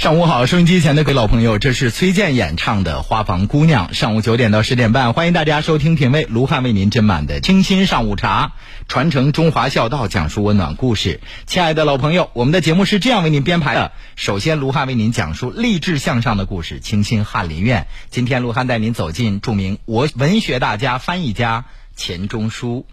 上午好，收音机前的各位老朋友，这是崔健演唱的《花房姑娘》。上午九点到十点半，欢迎大家收听品味卢汉为您斟满的清新上午茶，传承中华孝道，讲述温暖故事。亲爱的老朋友，我们的节目是这样为您编排的：首先，卢汉为您讲述励志向上的故事，清新翰林院。今天，卢汉带您走进著名我文学大家、翻译家钱钟书。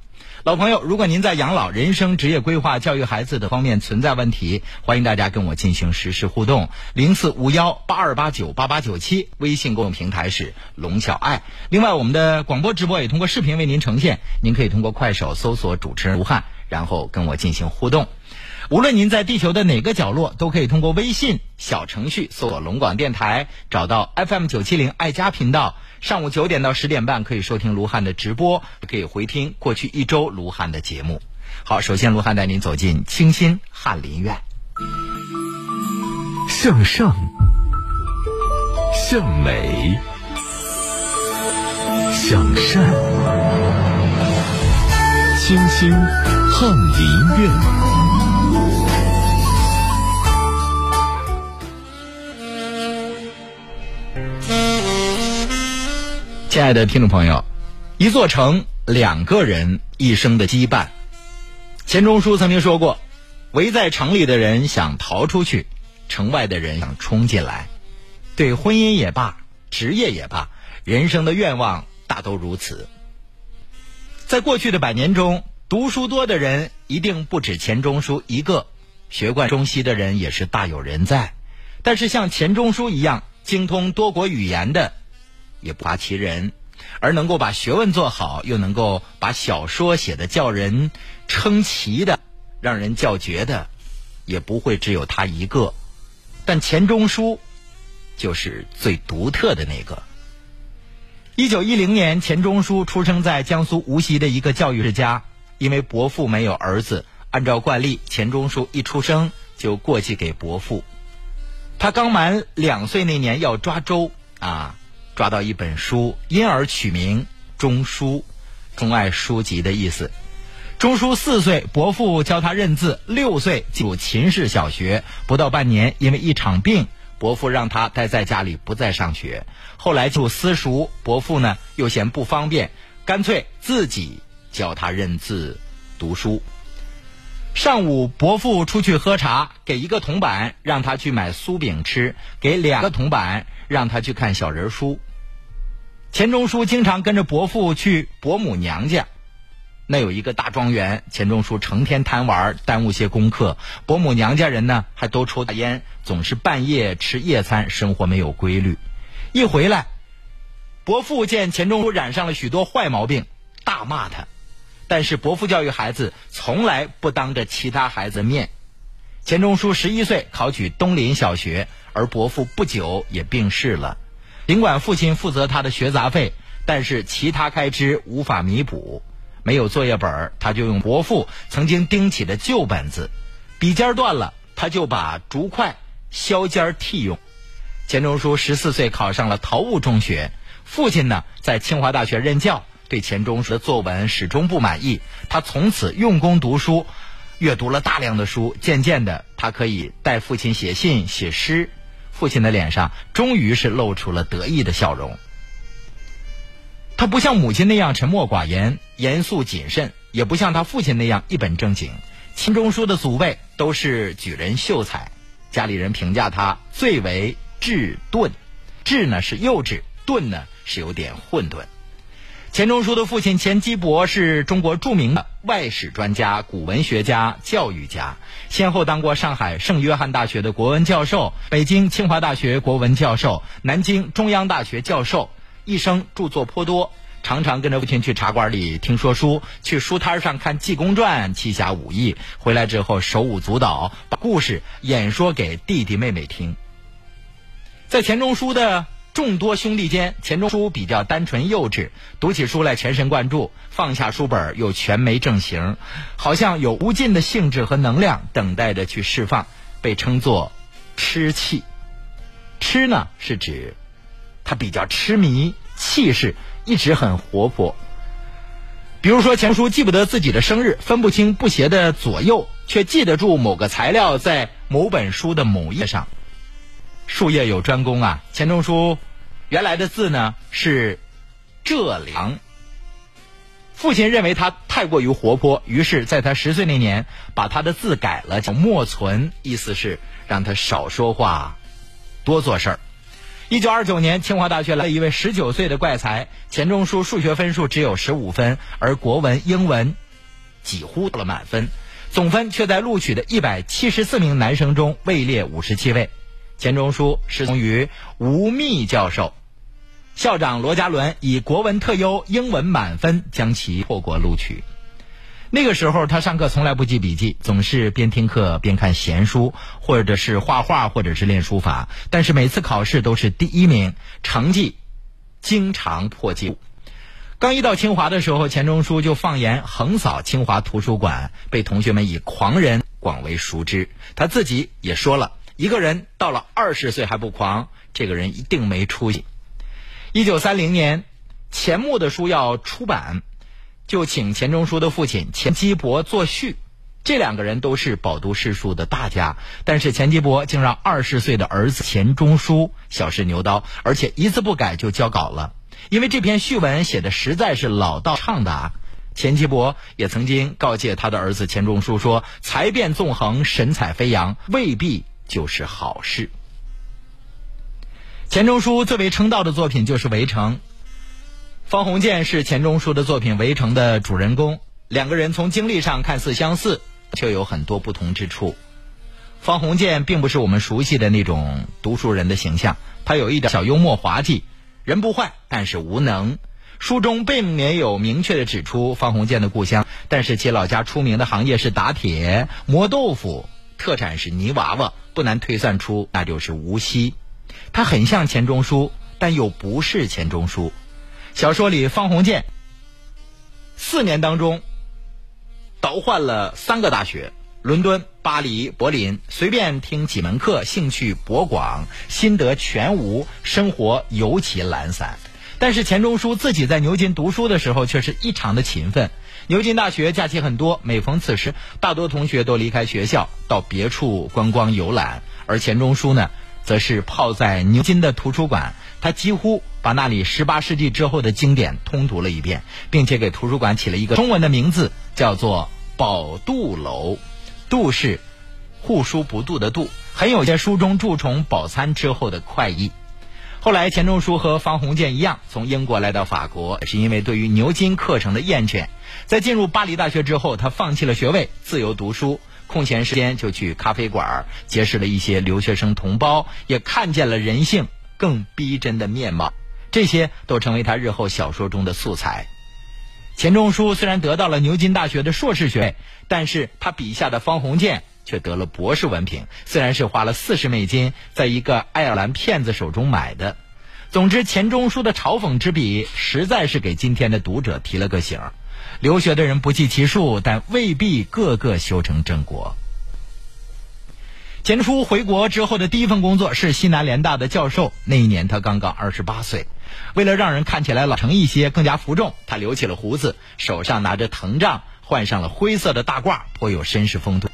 老朋友，如果您在养老、人生、职业规划、教育孩子等方面存在问题，欢迎大家跟我进行实时互动。零四五幺八二八九八八九七，微信公众平台是龙小爱。另外，我们的广播直播也通过视频为您呈现，您可以通过快手搜索主持人吴汉，然后跟我进行互动。无论您在地球的哪个角落，都可以通过微信小程序搜索龙广电台，找到 FM 九七零爱家频道。上午九点到十点半可以收听卢汉的直播，可以回听过去一周卢汉的节目。好，首先卢汉带您走进清新翰林院，向上，向美，向善，清新翰林院。亲爱的听众朋友，一座城，两个人一生的羁绊。钱钟书曾经说过：“围在城里的人想逃出去，城外的人想冲进来。”对婚姻也罢，职业也罢，人生的愿望大都如此。在过去的百年中，读书多的人一定不止钱钟书一个，学贯中西的人也是大有人在。但是像钱钟书一样精通多国语言的，也不乏其人，而能够把学问做好，又能够把小说写得叫人称奇的，让人叫绝的，也不会只有他一个。但钱钟书就是最独特的那个。一九一零年，钱钟书出生在江苏无锡的一个教育世家，因为伯父没有儿子，按照惯例，钱钟书一出生就过继给伯父。他刚满两岁那年要抓周啊。抓到一本书，因而取名钟书，钟爱书籍的意思。钟书四岁，伯父教他认字；六岁进入秦氏小学，不到半年，因为一场病，伯父让他待在家里，不再上学。后来就私塾，伯父呢又嫌不方便，干脆自己教他认字、读书。上午，伯父出去喝茶，给一个铜板让他去买酥饼吃，给两个铜板让他去看小人书。钱钟书经常跟着伯父去伯母娘家，那有一个大庄园。钱钟书成天贪玩，耽误些功课。伯母娘家人呢，还都抽大烟，总是半夜吃夜餐，生活没有规律。一回来，伯父见钱钟书染上了许多坏毛病，大骂他。但是伯父教育孩子，从来不当着其他孩子面。钱钟书十一岁考取东林小学，而伯父不久也病逝了。尽管父亲负责他的学杂费，但是其他开支无法弥补。没有作业本，他就用伯父曾经钉起的旧本子。笔尖断了，他就把竹筷削尖替用。钱钟书十四岁考上了陶物中学，父亲呢在清华大学任教，对钱钟书的作文始终不满意。他从此用功读书，阅读了大量的书，渐渐的，他可以代父亲写信、写诗。父亲的脸上终于是露出了得意的笑容。他不像母亲那样沉默寡言、严肃谨慎，也不像他父亲那样一本正经。秦钟书的祖辈都是举人秀才，家里人评价他最为稚钝。稚呢是幼稚，钝呢是有点混沌。钱钟书的父亲钱基博是中国著名的外史专家、古文学家、教育家，先后当过上海圣约翰大学的国文教授、北京清华大学国文教授、南京中央大学教授，一生著作颇多。常常跟着父亲去茶馆里听说书，去书摊上看《济公传》《七侠五义》，回来之后手舞足蹈，把故事演说给弟弟妹妹听。在钱钟书的。众多兄弟间，钱钟书比较单纯幼稚，读起书来全神贯注，放下书本又全没正形，好像有无尽的兴致和能量等待着去释放，被称作“痴气”。痴呢是指他比较痴迷，气势一直很活泼。比如说，钱叔记不得自己的生日，分不清布鞋的左右，却记得住某个材料在某本书的某页上。术业有专攻啊，钱钟书原来的字呢是浙梁。父亲认为他太过于活泼，于是在他十岁那年把他的字改了，叫莫存，意思是让他少说话，多做事儿。一九二九年，清华大学来了一位十九岁的怪才钱钟书，数学分数只有十五分，而国文、英文几乎到了满分，总分却在录取的一百七十四名男生中位列五十七位。钱钟书师从于吴宓教授。校长罗家伦以国文特优、英文满分将其破过录取。那个时候，他上课从来不记笔记，总是边听课边看闲书，或者是画画，或者是练书法。但是每次考试都是第一名，成绩经常破纪录。刚一到清华的时候，钱钟书就放言横扫清华图书馆，被同学们以狂人广为熟知。他自己也说了，一个人到了二十岁还不狂，这个人一定没出息。一九三零年，钱穆的书要出版，就请钱钟书的父亲钱基博作序。这两个人都是饱读诗书的大家，但是钱基博竟让二十岁的儿子钱钟书小试牛刀，而且一字不改就交稿了。因为这篇序文写的实在是老道畅达。钱基博也曾经告诫他的儿子钱钟书说：“才辩纵横，神采飞扬，未必就是好事。”钱钟书最为称道的作品就是《围城》。方鸿渐是钱钟书的作品《围城》的主人公，两个人从经历上看似相似，却有很多不同之处。方鸿渐并不是我们熟悉的那种读书人的形象，他有一点小幽默滑稽，人不坏，但是无能。书中并没有明确的指出方鸿渐的故乡，但是其老家出名的行业是打铁、磨豆腐，特产是泥娃娃，不难推算出那就是无锡。他很像钱钟书，但又不是钱钟书。小说里，方鸿渐四年当中倒换了三个大学：伦敦、巴黎、柏林，随便听几门课，兴趣博广，心得全无，生活尤其懒散。但是钱钟书自己在牛津读书的时候，却是异常的勤奋。牛津大学假期很多，每逢此时，大多同学都离开学校到别处观光游览，而钱钟书呢？则是泡在牛津的图书馆，他几乎把那里十八世纪之后的经典通读了一遍，并且给图书馆起了一个中文的名字，叫做“宝渡楼”。渡是护书不渡的渡，很有些书中蛀虫饱餐之后的快意。后来钱钟书和方鸿渐一样，从英国来到法国，是因为对于牛津课程的厌倦。在进入巴黎大学之后，他放弃了学位，自由读书。空闲时间就去咖啡馆，结识了一些留学生同胞，也看见了人性更逼真的面貌。这些都成为他日后小说中的素材。钱钟书虽然得到了牛津大学的硕士学位，但是他笔下的方鸿渐却得了博士文凭，虽然是花了四十美金在一个爱尔兰骗子手中买的。总之，钱钟书的嘲讽之笔实在是给今天的读者提了个醒儿。留学的人不计其数，但未必个个修成正果。钱钟书回国之后的第一份工作是西南联大的教授。那一年他刚刚二十八岁，为了让人看起来老成一些，更加服众，他留起了胡子，手上拿着藤杖，换上了灰色的大褂，颇有绅士风度。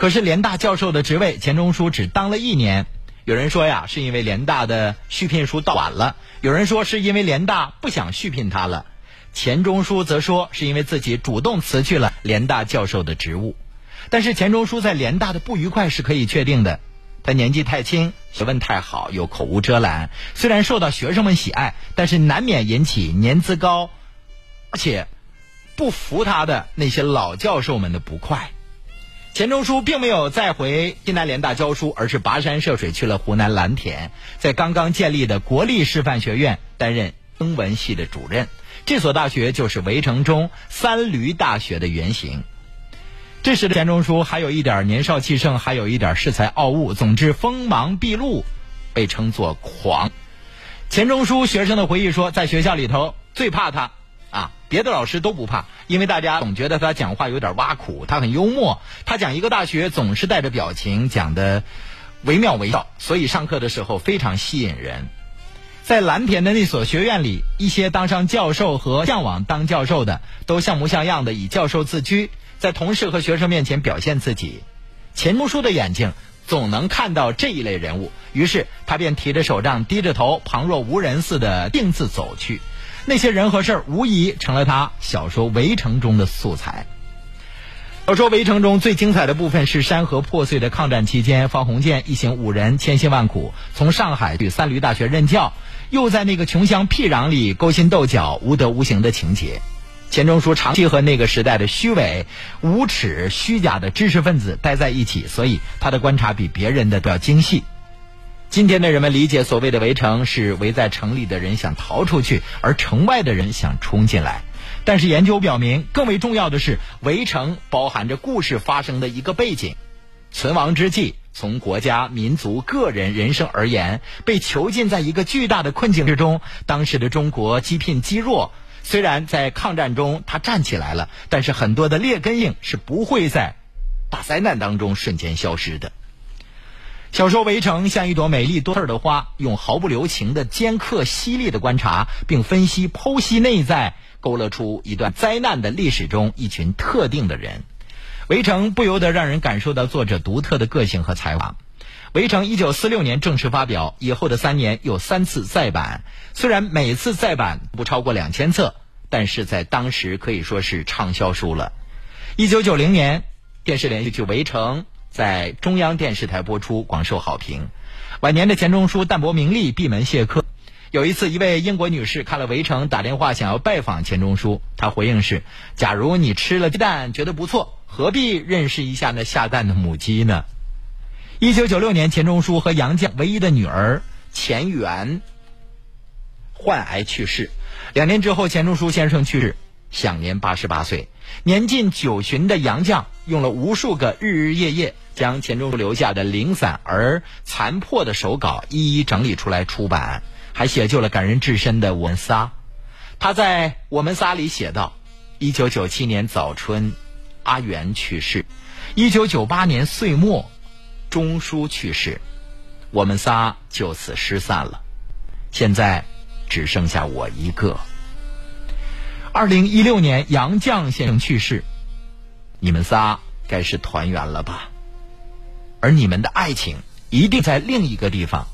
可是联大教授的职位，钱钟书只当了一年。有人说呀，是因为联大的续聘书到晚了；有人说是因为联大不想续聘他了。钱钟书则说，是因为自己主动辞去了联大教授的职务。但是钱钟书在联大的不愉快是可以确定的。他年纪太轻，学问太好，又口无遮拦。虽然受到学生们喜爱，但是难免引起年资高，而且不服他的那些老教授们的不快。钱钟书并没有再回西南联大教书，而是跋山涉水去了湖南蓝田，在刚刚建立的国立师范学院担任英文系的主任。这所大学就是围城中三闾大学的原型。这时的钱钟书还有一点年少气盛，还有一点恃才傲物，总之锋芒毕露，被称作狂。钱钟书学生的回忆说，在学校里头最怕他啊，别的老师都不怕，因为大家总觉得他讲话有点挖苦，他很幽默，他讲一个大学总是带着表情，讲的惟妙惟肖，所以上课的时候非常吸引人。在蓝田的那所学院里，一些当上教授和向往当教授的，都像模像样的以教授自居，在同事和学生面前表现自己。钱钟书的眼睛总能看到这一类人物，于是他便提着手杖，低着头，旁若无人似的径自走去。那些人和事儿，无疑成了他小说《围城》中的素材。小说《围城》中最精彩的部分是山河破碎的抗战期间，方鸿渐一行五人千辛万苦从上海去三驴大学任教，又在那个穷乡僻壤里勾心斗角、无德无行的情节。钱钟书长期和那个时代的虚伪、无耻、虚假的知识分子待在一起，所以他的观察比别人的都要精细。今天的人们理解所谓的围城，是围在城里的人想逃出去，而城外的人想冲进来。但是研究表明，更为重要的是，围城包含着故事发生的一个背景。存亡之际，从国家、民族、个人人生而言，被囚禁在一个巨大的困境之中。当时的中国积贫积弱，虽然在抗战中他站起来了，但是很多的劣根性是不会在大灾难当中瞬间消失的。小说《围城》像一朵美丽多刺的花，用毫不留情的尖刻、犀利的观察，并分析、剖析内在。勾勒出一段灾难的历史中一群特定的人，《围城》不由得让人感受到作者独特的个性和才华。《围城》一九四六年正式发表，以后的三年有三次再版，虽然每次再版不超过两千册，但是在当时可以说是畅销书了。一九九零年，电视连续剧《围城》在中央电视台播出，广受好评。晚年的钱钟书淡泊名利，闭门谢客。有一次，一位英国女士看了《围城》，打电话想要拜访钱钟书。她回应是：“假如你吃了鸡蛋觉得不错，何必认识一下那下蛋的母鸡呢？”一九九六年，钱钟书和杨绛唯一的女儿钱媛患癌去世。两年之后，钱钟书先生去世，享年八十八岁。年近九旬的杨绛用了无数个日日夜夜，将钱钟书留下的零散而残破的手稿一一整理出来出版。还写就了感人至深的《我们仨》，他在《我们仨》里写道：一九九七年早春，阿元去世；一九九八年岁末，钟书去世，我们仨就此失散了。现在只剩下我一个。二零一六年，杨绛先生去世，你们仨该是团圆了吧？而你们的爱情一定在另一个地方。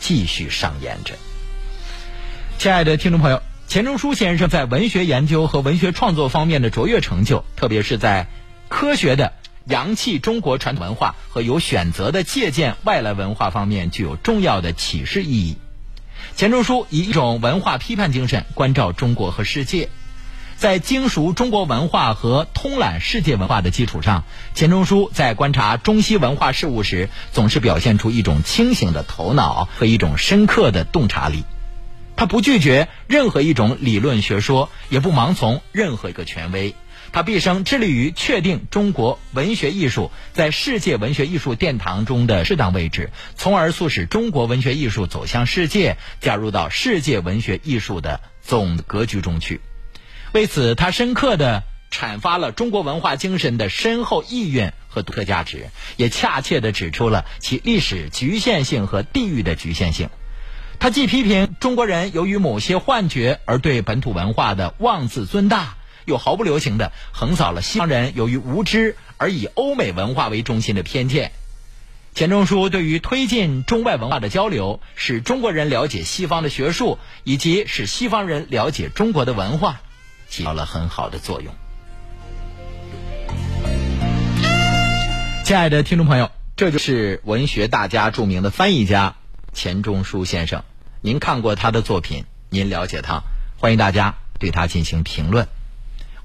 继续上演着，亲爱的听众朋友，钱钟书先生在文学研究和文学创作方面的卓越成就，特别是在科学的洋气中国传统文化和有选择的借鉴外来文化方面，具有重要的启示意义。钱钟书以一种文化批判精神关照中国和世界。在精熟中国文化和通览世界文化的基础上，钱钟书在观察中西文化事物时，总是表现出一种清醒的头脑和一种深刻的洞察力。他不拒绝任何一种理论学说，也不盲从任何一个权威。他毕生致力于确定中国文学艺术在世界文学艺术殿堂中的适当位置，从而促使中国文学艺术走向世界，加入到世界文学艺术的总格局中去。为此，他深刻地阐发了中国文化精神的深厚意蕴和独特价值，也恰切地指出了其历史局限性和地域的局限性。他既批评中国人由于某些幻觉而对本土文化的妄自尊大，又毫不留情地横扫了西方人由于无知而以欧美文化为中心的偏见。钱钟书对于推进中外文化的交流，使中国人了解西方的学术，以及使西方人了解中国的文化。起到了很好的作用。亲爱的听众朋友，这就是文学大家、著名的翻译家钱钟书先生。您看过他的作品，您了解他，欢迎大家对他进行评论。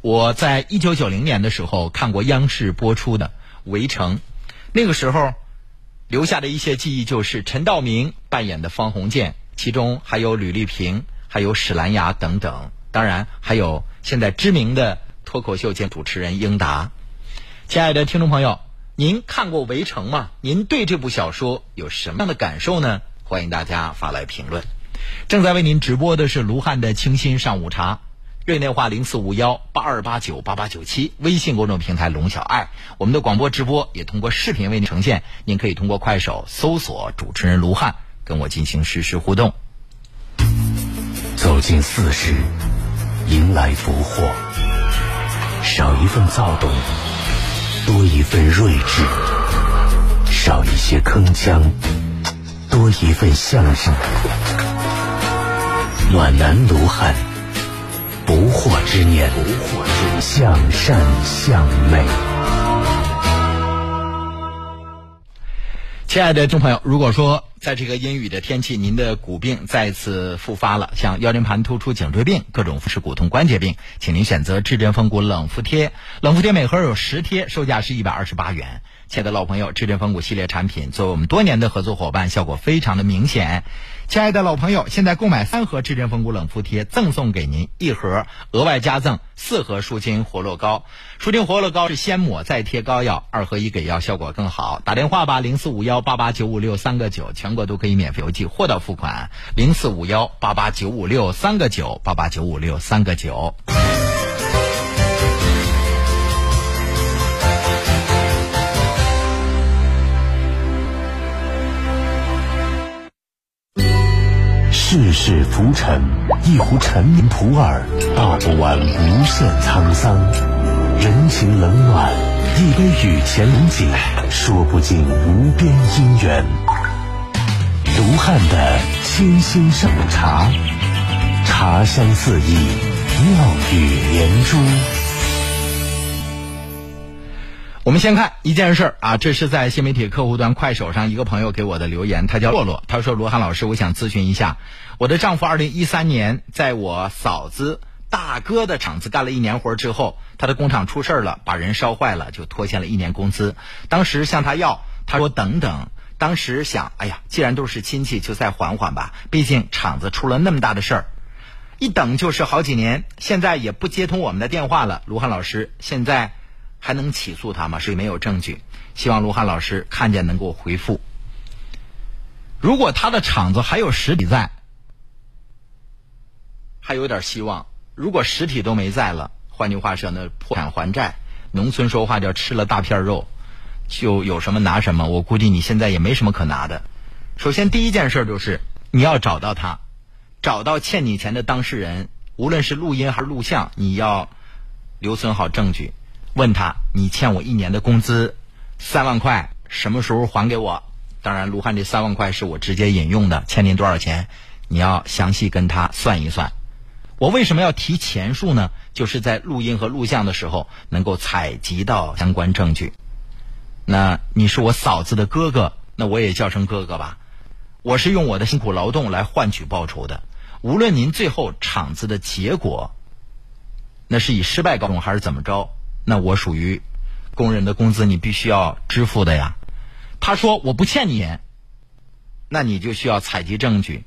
我在一九九零年的时候看过央视播出的《围城》，那个时候留下的一些记忆就是陈道明扮演的方鸿渐，其中还有吕丽萍、还有史兰芽等等。当然，还有现在知名的脱口秀节主持人英达。亲爱的听众朋友，您看过《围城》吗？您对这部小说有什么样的感受呢？欢迎大家发来评论。正在为您直播的是卢汉的清新上午茶，热线电话零四五幺八二八九八八九七，微信公众平台龙小爱。我们的广播直播也通过视频为您呈现，您可以通过快手搜索主持人卢汉，跟我进行实时互动。走进四十，迎来福祸。少一份躁动，多一份睿智；少一些铿锵，多一份向日。暖男卢汉，不惑之年，不惑之年，向善向美。亲爱的众朋友，如果说在这个阴雨的天气，您的骨病再次复发了，像腰间盘突出、颈椎病、各种风湿骨痛、关节病，请您选择至臻风骨冷敷贴。冷敷贴每盒有十贴，售价是一百二十八元。亲爱的老朋友，至臻风骨系列产品作为我们多年的合作伙伴，效果非常的明显。亲爱的老朋友，现在购买三盒至臻风骨冷敷贴，赠送给您一盒，额外加赠四盒舒筋活络膏。舒筋活络膏是先抹再贴膏药，二合一给药，效果更好。打电话吧，零四五幺八八九五六三个九，全国都可以免费邮寄，货到付款。零四五幺八八九五六三个九，八八九五六三个九。世事浮沉，一壶陈年普洱，道不完无限沧桑；人情冷暖，一杯雨前龙井，说不尽无边姻缘。卢汉的清新上茶，茶香四溢，妙语连珠。我们先看一件事儿啊，这是在新媒体客户端快手上一个朋友给我的留言，他叫洛洛，他说：“罗汉老师，我想咨询一下，我的丈夫二零一三年在我嫂子大哥的厂子干了一年活之后，他的工厂出事儿了，把人烧坏了，就拖欠了一年工资。当时向他要，他说等等。当时想，哎呀，既然都是亲戚，就再缓缓吧，毕竟厂子出了那么大的事儿，一等就是好几年。现在也不接通我们的电话了，卢汉老师，现在。”还能起诉他吗？所以没有证据。希望卢汉老师看见能给我回复。如果他的厂子还有实体在，还有点希望。如果实体都没在了，换句话说，那破产还债，农村说话叫吃了大片肉，就有什么拿什么。我估计你现在也没什么可拿的。首先第一件事就是你要找到他，找到欠你钱的当事人，无论是录音还是录像，你要留存好证据。问他，你欠我一年的工资三万块，什么时候还给我？当然，卢汉这三万块是我直接引用的，欠您多少钱？你要详细跟他算一算。我为什么要提钱数呢？就是在录音和录像的时候能够采集到相关证据。那你是我嫂子的哥哥，那我也叫声哥哥吧。我是用我的辛苦劳动来换取报酬的。无论您最后厂子的结果，那是以失败告终还是怎么着？那我属于工人的工资，你必须要支付的呀。他说我不欠你，那你就需要采集证据。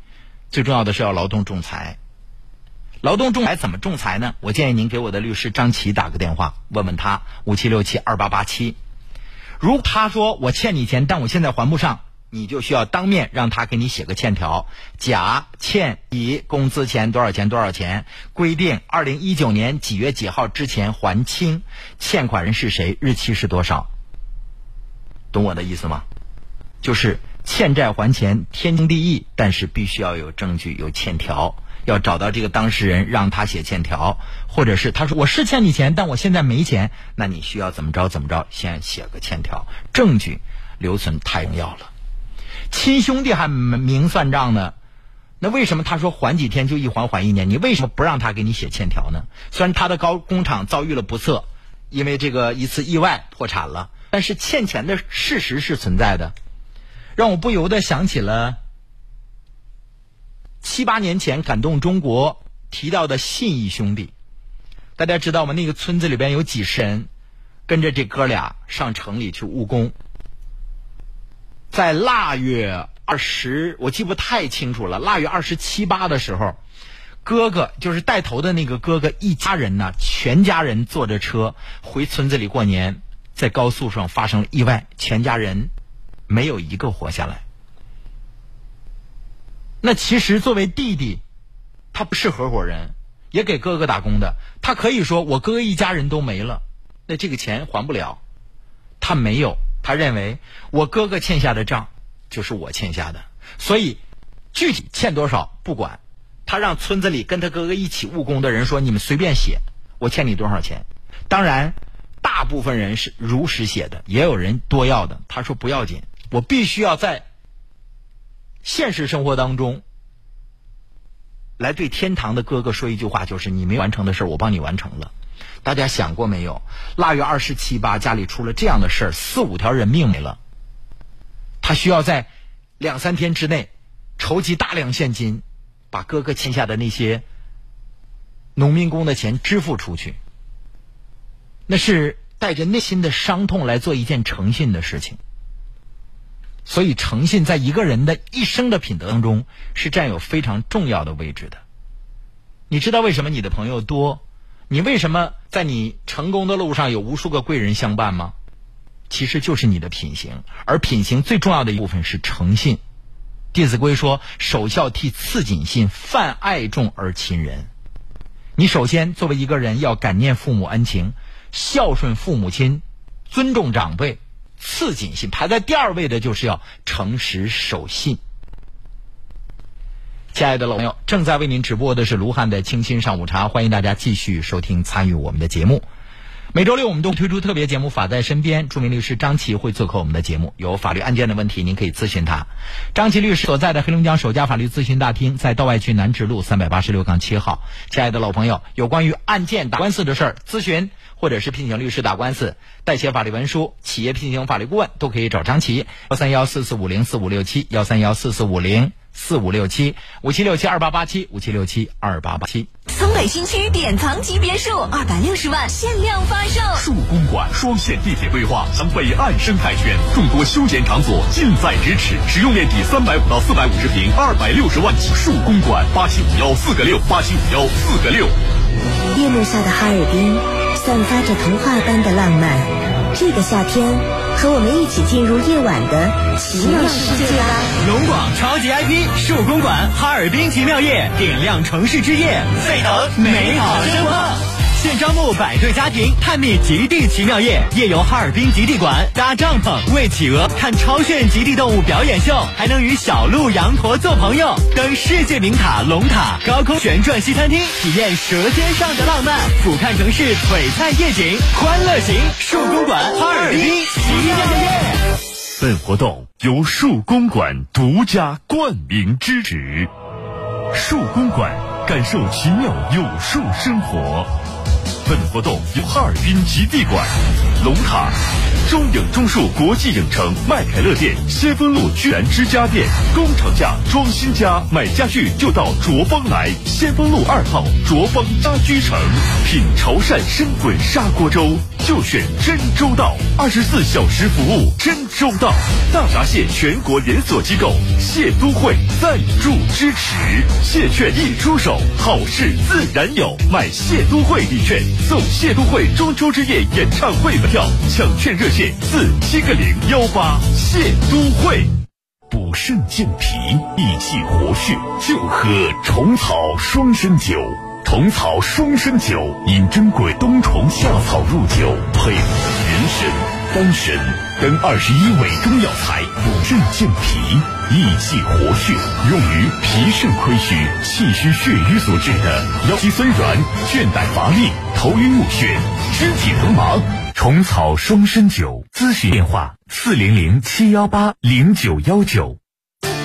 最重要的是要劳动仲裁。劳动仲裁怎么仲裁呢？我建议您给我的律师张琪打个电话，问问他五七六七二八八七。如他说我欠你钱，但我现在还不上。你就需要当面让他给你写个欠条，甲欠乙工资钱多少钱多少钱，规定二零一九年几月几号之前还清，欠款人是谁，日期是多少，懂我的意思吗？就是欠债还钱天经地义，但是必须要有证据有欠条，要找到这个当事人让他写欠条，或者是他说我是欠你钱，但我现在没钱，那你需要怎么着怎么着，先写个欠条，证据留存太重要了。亲兄弟还明算账呢，那为什么他说缓几天就一缓缓一年？你为什么不让他给你写欠条呢？虽然他的高工厂遭遇了不测，因为这个一次意外破产了，但是欠钱的事实是存在的，让我不由得想起了七八年前感动中国提到的信义兄弟。大家知道吗？那个村子里边有几十人跟着这哥俩上城里去务工。在腊月二十，我记不太清楚了。腊月二十七八的时候，哥哥就是带头的那个哥哥，一家人呢，全家人坐着车回村子里过年，在高速上发生了意外，全家人没有一个活下来。那其实作为弟弟，他不是合伙人，也给哥哥打工的，他可以说我哥哥一家人都没了，那这个钱还不了。他没有，他认为我哥哥欠下的账就是我欠下的，所以具体欠多少不管。他让村子里跟他哥哥一起务工的人说：“你们随便写，我欠你多少钱。”当然，大部分人是如实写的，也有人多要的。他说：“不要紧，我必须要在现实生活当中来对天堂的哥哥说一句话，就是你没完成的事，我帮你完成了。”大家想过没有？腊月二十七八，家里出了这样的事儿，四五条人命没了。他需要在两三天之内筹集大量现金。把哥哥欠下的那些农民工的钱支付出去，那是带着内心的伤痛来做一件诚信的事情。所以，诚信在一个人的一生的品德当中是占有非常重要的位置的。你知道为什么你的朋友多？你为什么在你成功的路上有无数个贵人相伴吗？其实就是你的品行，而品行最重要的一部分是诚信。《弟子规》说：“首孝悌，次谨信，泛爱众而亲仁。”你首先作为一个人要感念父母恩情，孝顺父母亲，尊重长辈，次谨信。排在第二位的就是要诚实守信。亲爱的老朋友，正在为您直播的是卢汉的清新上午茶，欢迎大家继续收听参与我们的节目。每周六我们都推出特别节目《法在身边》，著名律师张琪会做客我们的节目。有法律案件的问题，您可以咨询他。张琪律师所在的黑龙江首家法律咨询大厅在道外区南直路三百八十六杠七号。亲爱的老朋友，有关于案件打官司的事儿咨询，或者是聘请律师打官司、代写法律文书、企业聘请法律顾问，都可以找张琪。幺三幺四四五零四五六七，幺三幺四四五零。四五六七五七六七二八八七五七六七二八八七。松北新区典藏级别墅二百六十万限量发售。树公馆双线地铁规划，将北岸生态圈，众多休闲场所近在咫尺，使用面积三百五到四百五十平，二百六十万起。树公馆八七五幺四个六八七五幺四个六。夜幕下的哈尔滨，散发着童话般的浪漫。这个夏天。和我们一起进入夜晚的奇妙世界吧！龙广超级 IP 树公馆哈尔滨奇妙夜，点亮城市之夜，沸腾美好生活。现招募百对家庭探秘极地奇妙夜，夜游哈尔滨极地馆，搭帐篷喂企鹅，看超炫极地动物表演秀，还能与小鹿、羊驼做朋友，登世界名塔龙塔，高空旋转西餐厅，体验舌尖上的浪漫，俯瞰城市璀璨夜景，欢乐行树公馆哈尔滨奇妙夜。本活动由树公馆独家冠名支持，树公馆感受奇妙有树生活。本活动由哈尔滨极地馆、龙塔、中影中树国际影城、麦凯乐店、先锋路居然之家店、工厂价装新家，买家具就到卓邦来。先锋路二号卓邦家居城，品潮汕生滚砂锅粥就选真周到，二十四小时服务真周到。大闸蟹全国连锁机构蟹都会赞助支持，蟹券一出手，好事自然有，买蟹都会礼券。送谢都会中秋之夜演唱会门票，抢券热线四七个零幺八。谢都会补肾健脾、益气活血，就喝虫草双参酒。虫草双参酒，饮珍贵冬虫夏草入酒，配人参、丹参等二十一味中药材，补肾健脾。益气活血，用于脾肾亏虚、气虚血瘀所致的腰肌酸软、倦怠乏力、头晕目眩、肢体疼麻。虫草双参酒，咨询电话：四零零七幺八零九幺九。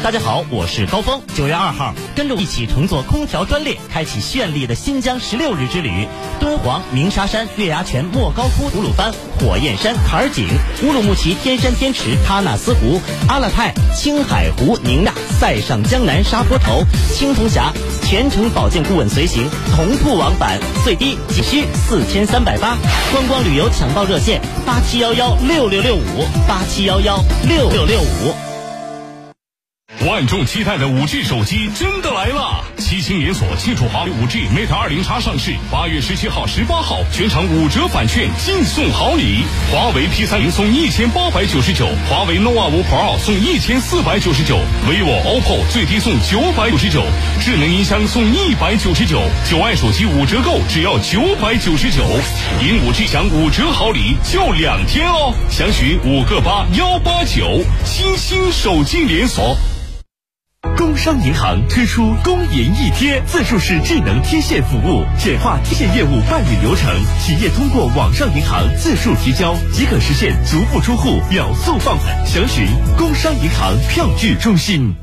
大家好，我是高峰。九月二号，跟着我一起乘坐空调专列，开启绚丽的新疆十六日之旅。敦煌、鸣沙山、月牙泉、莫高窟、吐鲁番、火焰山、坎儿井、乌鲁木齐、天山天池、喀纳斯湖、阿勒泰、青海湖、宁轧、塞上江南、沙坡头、青铜峡，全程保健顾问随行，同步往返，最低仅需四千三百八。观光旅游抢报热线：八七幺幺六六六五八七幺幺六六六五。万众期待的五 G 手机真的来了！七星连锁庆祝华为五 G Mate 二零叉上市，八月十七号、十八号全场五折返券，尽送好礼。华为 P 三零送一千八百九十九，华为 nova 五 Pro 送一千四百九十九，vivo、OPPO 最低送九百九十九，智能音箱送一百九十九，九爱手机五折购只要九百九十九，赢五 G 享五折好礼，就两天哦！详询五个八幺八九，七星手机连锁。工商银行推出工银一贴自助式智能贴现服务，简化贴现业务办理流程，企业通过网上银行自助提交即可实现足不出户秒速放款。详询工商银行票据中心。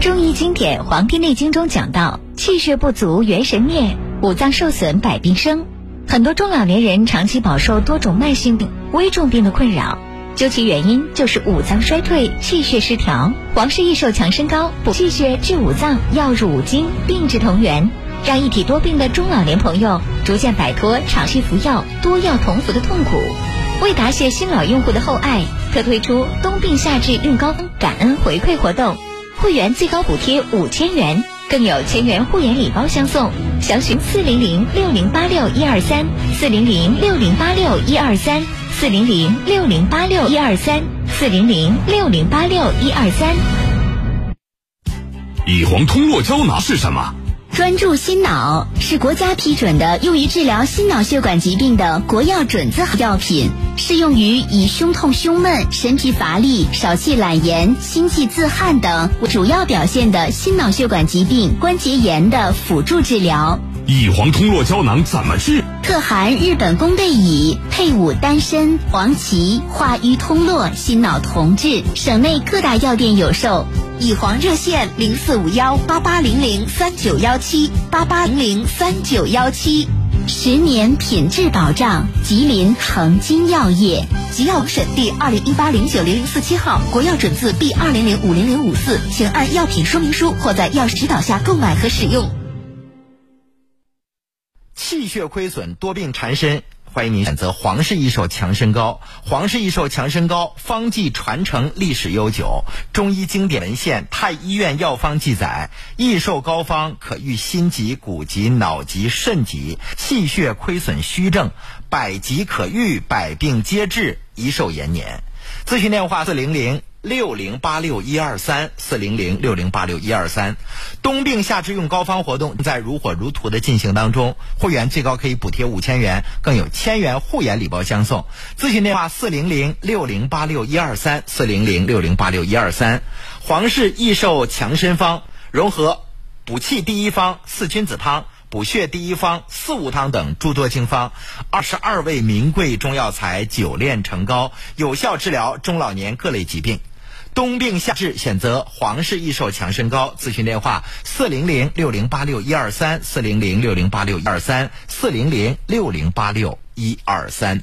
中医经典《黄帝内经》中讲到，气血不足元神灭，五脏受损百病生。很多中老年人长期饱受多种慢性病、危重病的困扰。究其原因，就是五脏衰退、气血失调。皇氏益寿强身膏补气血、治五脏，药入五经，病治同源，让一体多病的中老年朋友逐渐摆脱长期服药、多药同服的痛苦。为答谢新老用户的厚爱，特推出冬病夏治用膏感恩回馈活动，会员最高补贴五千元，更有千元护眼礼包相送。详询四零零六零八六一二三四零零六零八六一二三。四零零六零八六一二三，四零零六零八六一二三。乙黄通络胶囊是什么？专注心脑是国家批准的用于治疗心脑血管疾病的国药准字号药品，适用于以胸痛、胸闷、神疲乏力、少气懒言、心悸自汗等主要表现的心脑血管疾病关节炎的辅助治疗。乙黄通络胶囊怎么治？特含日本宫贝乙，配伍丹参、黄芪，化瘀通络，心脑同治。省内各大药店有售。乙黄热线零四五幺八八零零三九幺七八八零零三九幺七。十年品质保障，吉林恒金药业。吉药审第二零一八零九零零四七号，国药准字 B 二零零五零零五四，请按药品说明书或在药师指导下购买和使用。气血亏损、多病缠身，欢迎您选择皇氏益寿强身膏。皇氏益寿强身膏方剂传承历史悠久，中医经典文献、太医院药方记载，益寿膏方可愈心疾、骨疾、脑疾、肾疾，气血亏损虚症，百疾可愈，百病皆治，益寿延年。咨询电话：四零零。六零八六一二三四零零六零八六一二三，冬病夏治用膏方活动在如火如荼的进行当中，会员最高可以补贴五千元，更有千元护眼礼包相送。咨询电话：四零零六零八六一二三四零零六零八六一二三。皇氏益寿强身方融合补气第一方四君子汤。补血第一方四物汤等诸多经方，二十二味名贵中药材久炼成膏，有效治疗中老年各类疾病。冬病夏治，选择皇氏益寿强身膏。咨询电话：四零零六零八六一二三，四零零六零八六一二三，四零零六零八六一二三。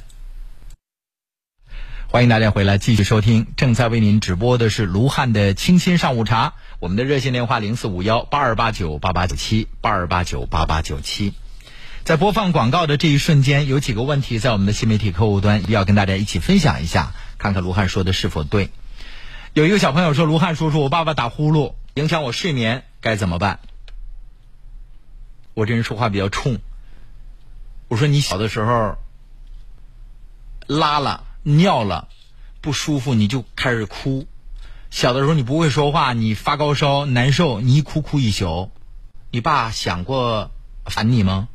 欢迎大家回来继续收听，正在为您直播的是卢汉的清新上午茶。我们的热线电话零四五幺八二八九八八九七八二八九八八九七。在播放广告的这一瞬间，有几个问题在我们的新媒体客户端要跟大家一起分享一下，看看卢汉说的是否对。有一个小朋友说：“卢汉叔叔，我爸爸打呼噜，影响我睡眠，该怎么办？”我这人说话比较冲。我说：“你小的时候拉了。”尿了，不舒服你就开始哭。小的时候你不会说话，你发高烧难受，你一哭哭一宿。你爸想过烦你吗？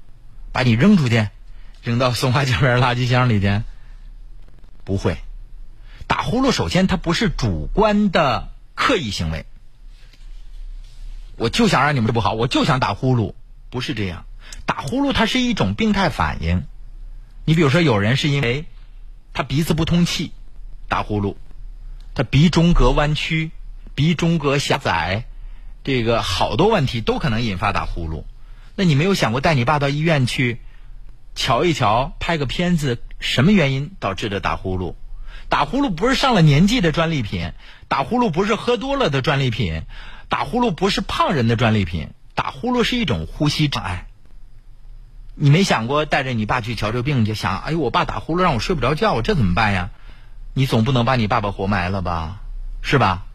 把你扔出去，扔到松花江边垃圾箱里去？不会。打呼噜首先它不是主观的刻意行为。我就想让你们不好，我就想打呼噜，不是这样。打呼噜它是一种病态反应。你比如说有人是因为。他鼻子不通气，打呼噜；他鼻中隔弯曲、鼻中隔狭窄，这个好多问题都可能引发打呼噜。那你没有想过带你爸到医院去瞧一瞧，拍个片子，什么原因导致的打呼噜？打呼噜不是上了年纪的专利品，打呼噜不是喝多了的专利品，打呼噜不是胖人的专利品，打呼噜是一种呼吸障碍。你没想过带着你爸去瞧这病？就想，哎呦，我爸打呼噜让我睡不着觉，这怎么办呀？你总不能把你爸爸活埋了吧，是吧？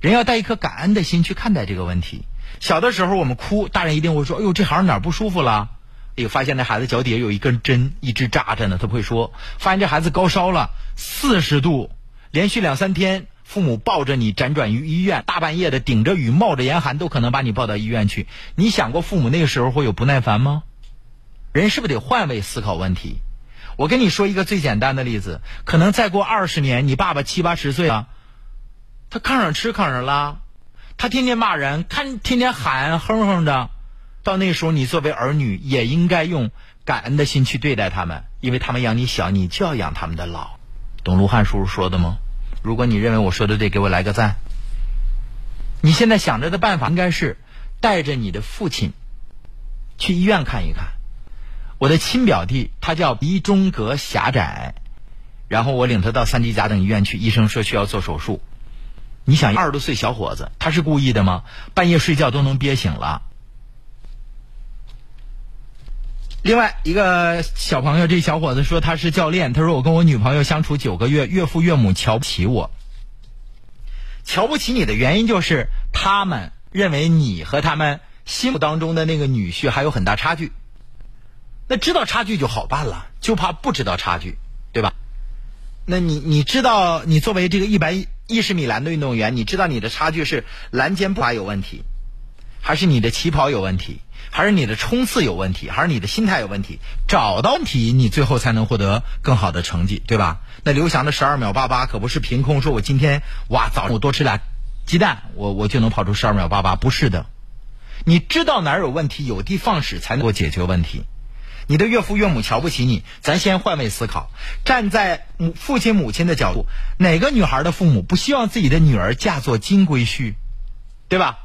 人要带一颗感恩的心去看待这个问题。小的时候我们哭，大人一定会说：“哎呦，这孩子哪儿不舒服了？”哎呦，发现那孩子脚底下有一根针一直扎着呢，他不会说。发现这孩子高烧了，四十度，连续两三天，父母抱着你辗转于医院，大半夜的顶着雨冒着严寒都可能把你抱到医院去。你想过父母那个时候会有不耐烦吗？人是不是得换位思考问题？我跟你说一个最简单的例子，可能再过二十年，你爸爸七八十岁了，他炕上吃炕上拉，他天天骂人，看天天喊哼哼的，到那时候你作为儿女也应该用感恩的心去对待他们，因为他们养你小，你就要养他们的老，懂卢汉叔叔说的吗？如果你认为我说的对，给我来个赞。你现在想着的办法应该是带着你的父亲去医院看一看。我的亲表弟他叫鼻中隔狭窄，然后我领他到三级甲等医院去，医生说需要做手术。你想二十多岁小伙子，他是故意的吗？半夜睡觉都能憋醒了。另外一个小朋友，这小伙子说他是教练，他说我跟我女朋友相处九个月，岳父岳母瞧不起我。瞧不起你的原因就是他们认为你和他们心目当中的那个女婿还有很大差距。那知道差距就好办了，就怕不知道差距，对吧？那你你知道，你作为这个一百一十米栏的运动员，你知道你的差距是栏间步伐有问题，还是你的起跑有问题，还是你的冲刺有问题，还是你的心态有问题？找到问题，你最后才能获得更好的成绩，对吧？那刘翔的十二秒八八可不是凭空说，我今天哇早上我多吃俩鸡蛋，我我就能跑出十二秒八八，不是的。你知道哪儿有问题，有的放矢才能够解决问题。你的岳父岳母瞧不起你，咱先换位思考，站在母父亲母亲的角度，哪个女孩的父母不希望自己的女儿嫁作金龟婿，对吧？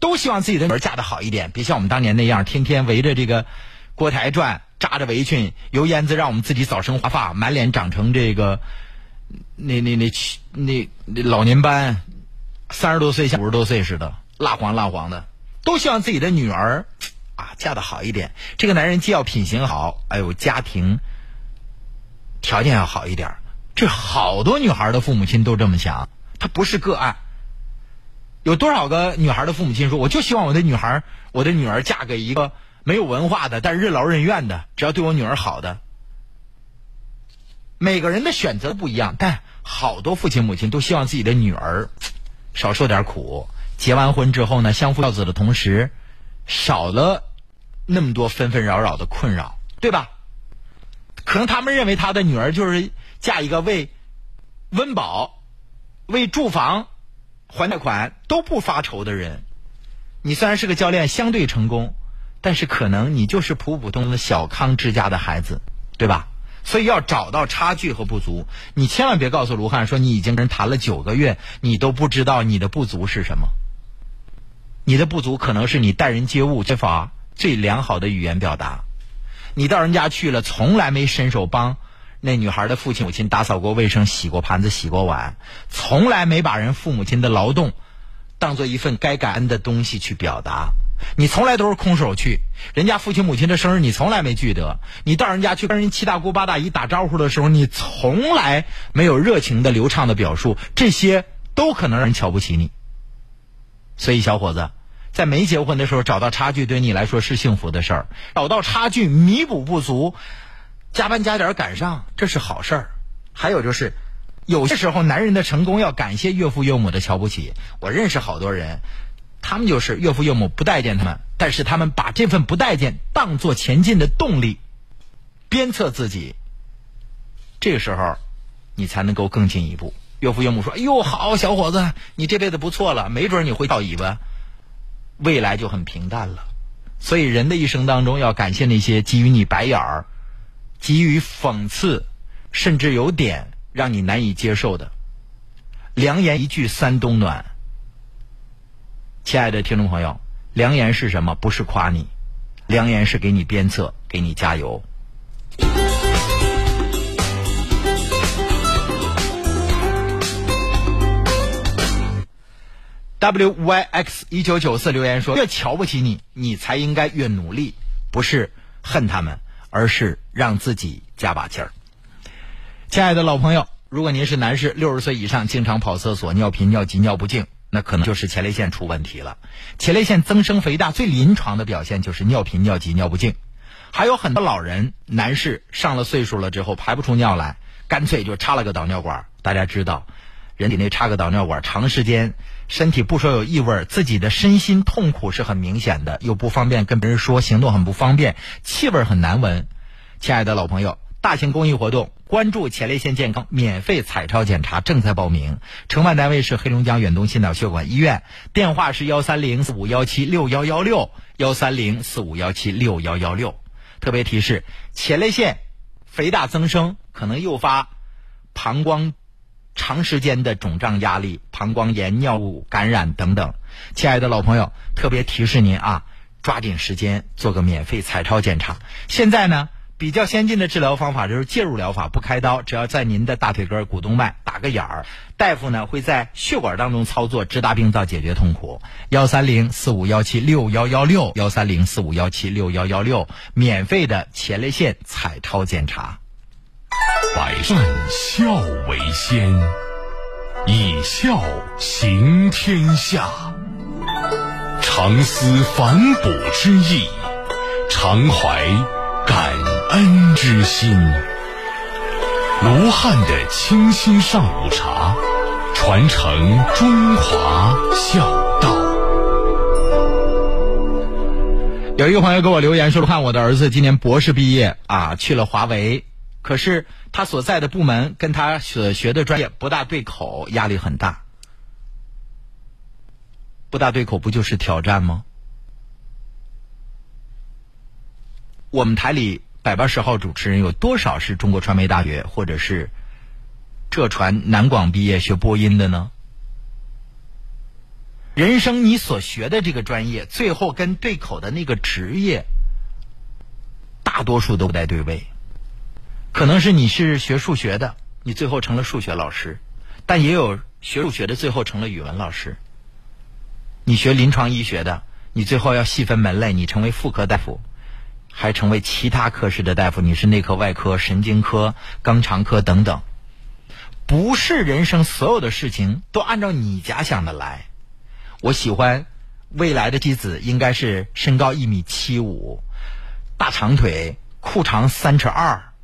都希望自己的女儿嫁得好一点，别像我们当年那样，天天围着这个锅台转，扎着围裙，油烟子让我们自己早生华发，满脸长成这个那那那那那老年斑，三十多岁像五十多岁似的，蜡黄蜡黄的，都希望自己的女儿。啊，嫁的好一点，这个男人既要品行好，哎呦，家庭条件要好一点。这好多女孩的父母亲都这么想，他不是个案。有多少个女孩的父母亲说，我就希望我的女孩，我的女儿嫁给一个没有文化的，但任劳任怨的，只要对我女儿好的。每个人的选择不一样，但好多父亲母亲都希望自己的女儿少受点苦。结完婚之后呢，相夫教子的同时，少了。那么多纷纷扰扰的困扰，对吧？可能他们认为他的女儿就是嫁一个为温饱、为住房还贷款都不发愁的人。你虽然是个教练，相对成功，但是可能你就是普普通通的小康之家的孩子，对吧？所以要找到差距和不足。你千万别告诉卢汉说你已经跟人谈了九个月，你都不知道你的不足是什么。你的不足可能是你待人接物缺乏。最良好的语言表达，你到人家去了，从来没伸手帮那女孩的父亲母亲打扫过卫生、洗过盘子、洗过碗，从来没把人父母亲的劳动当做一份该感恩的东西去表达。你从来都是空手去，人家父亲母亲的生日你从来没记得。你到人家去跟人七大姑八大姨打招呼的时候，你从来没有热情的、流畅的表述，这些都可能让人瞧不起你。所以，小伙子。在没结婚的时候找到差距，对你来说是幸福的事儿；找到差距，弥补不足，加班加点赶上，这是好事儿。还有就是，有些时候男人的成功要感谢岳父岳母的瞧不起。我认识好多人，他们就是岳父岳母不待见他们，但是他们把这份不待见当做前进的动力，鞭策自己。这个时候，你才能够更进一步。岳父岳母说：“哎呦，好小伙子，你这辈子不错了，没准你会跳尾巴。”未来就很平淡了，所以人的一生当中要感谢那些给予你白眼儿、给予讽刺，甚至有点让你难以接受的良言一句三冬暖。亲爱的听众朋友，良言是什么？不是夸你，良言是给你鞭策，给你加油。wyx 一九九四留言说：“越瞧不起你，你才应该越努力，不是恨他们，而是让自己加把劲儿。”亲爱的老朋友，如果您是男士，六十岁以上，经常跑厕所、尿频、尿急、尿不尽，那可能就是前列腺出问题了。前列腺增生肥大最临床的表现就是尿频、尿急、尿不尽，还有很多老人男士上了岁数了之后排不出尿来，干脆就插了个导尿管。大家知道，人体内插个导尿管，长时间身体不说有异味，自己的身心痛苦是很明显的，又不方便跟别人说，行动很不方便，气味很难闻。亲爱的老朋友，大型公益活动。关注前列腺健康，免费彩超检查正在报名。承办单位是黑龙江远东心脑血管医院，电话是幺三零四五幺七六幺幺六幺三零四五幺七六幺幺六。特别提示：前列腺肥大增生可能诱发膀胱长时间的肿胀压力、膀胱炎、尿路感染等等。亲爱的老朋友，特别提示您啊，抓紧时间做个免费彩超检查。现在呢？比较先进的治疗方法就是介入疗法，不开刀，只要在您的大腿根股动脉打个眼儿，大夫呢会在血管当中操作，直达病灶，解决痛苦。幺三零四五幺七六幺幺六，幺三零四五幺七六幺幺六，免费的前列腺彩超检查。百善孝为先，以孝行天下。常思反哺之意，常怀。恩之心，卢汉的清新上午茶，传承中华孝道。有一个朋友给我留言说：“看我的儿子今年博士毕业啊，去了华为，可是他所在的部门跟他所学的专业不大对口，压力很大。不大对口不就是挑战吗？我们台里。”百八十号主持人有多少是中国传媒大学或者是浙传南广毕业学播音的呢？人生你所学的这个专业，最后跟对口的那个职业，大多数都不带对位。可能是你是学数学的，你最后成了数学老师；但也有学数学的，最后成了语文老师。你学临床医学的，你最后要细分门类，你成为妇科大夫。还成为其他科室的大夫，你是内科、外科、神经科、肛肠科等等，不是人生所有的事情都按照你假想的来。我喜欢未来的妻子应该是身高一米七五，大长腿，裤长三尺二，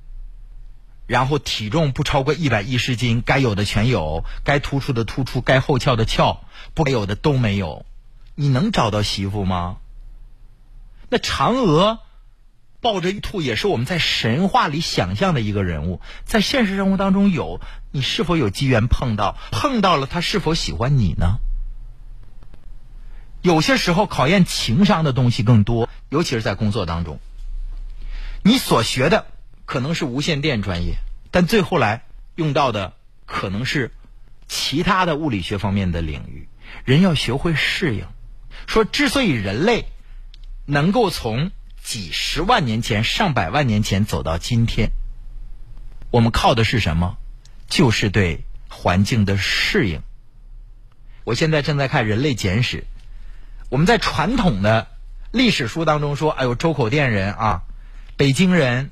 然后体重不超过一百一十斤，该有的全有，该突出的突出，该后翘的翘，不该有的都没有。你能找到媳妇吗？那嫦娥。抱着玉兔也是我们在神话里想象的一个人物，在现实生活当中有你是否有机缘碰到？碰到了他是否喜欢你呢？有些时候考验情商的东西更多，尤其是在工作当中。你所学的可能是无线电专业，但最后来用到的可能是其他的物理学方面的领域。人要学会适应。说之所以人类能够从几十万年前、上百万年前走到今天，我们靠的是什么？就是对环境的适应。我现在正在看《人类简史》，我们在传统的历史书当中说：“哎呦，周口店人啊，北京人，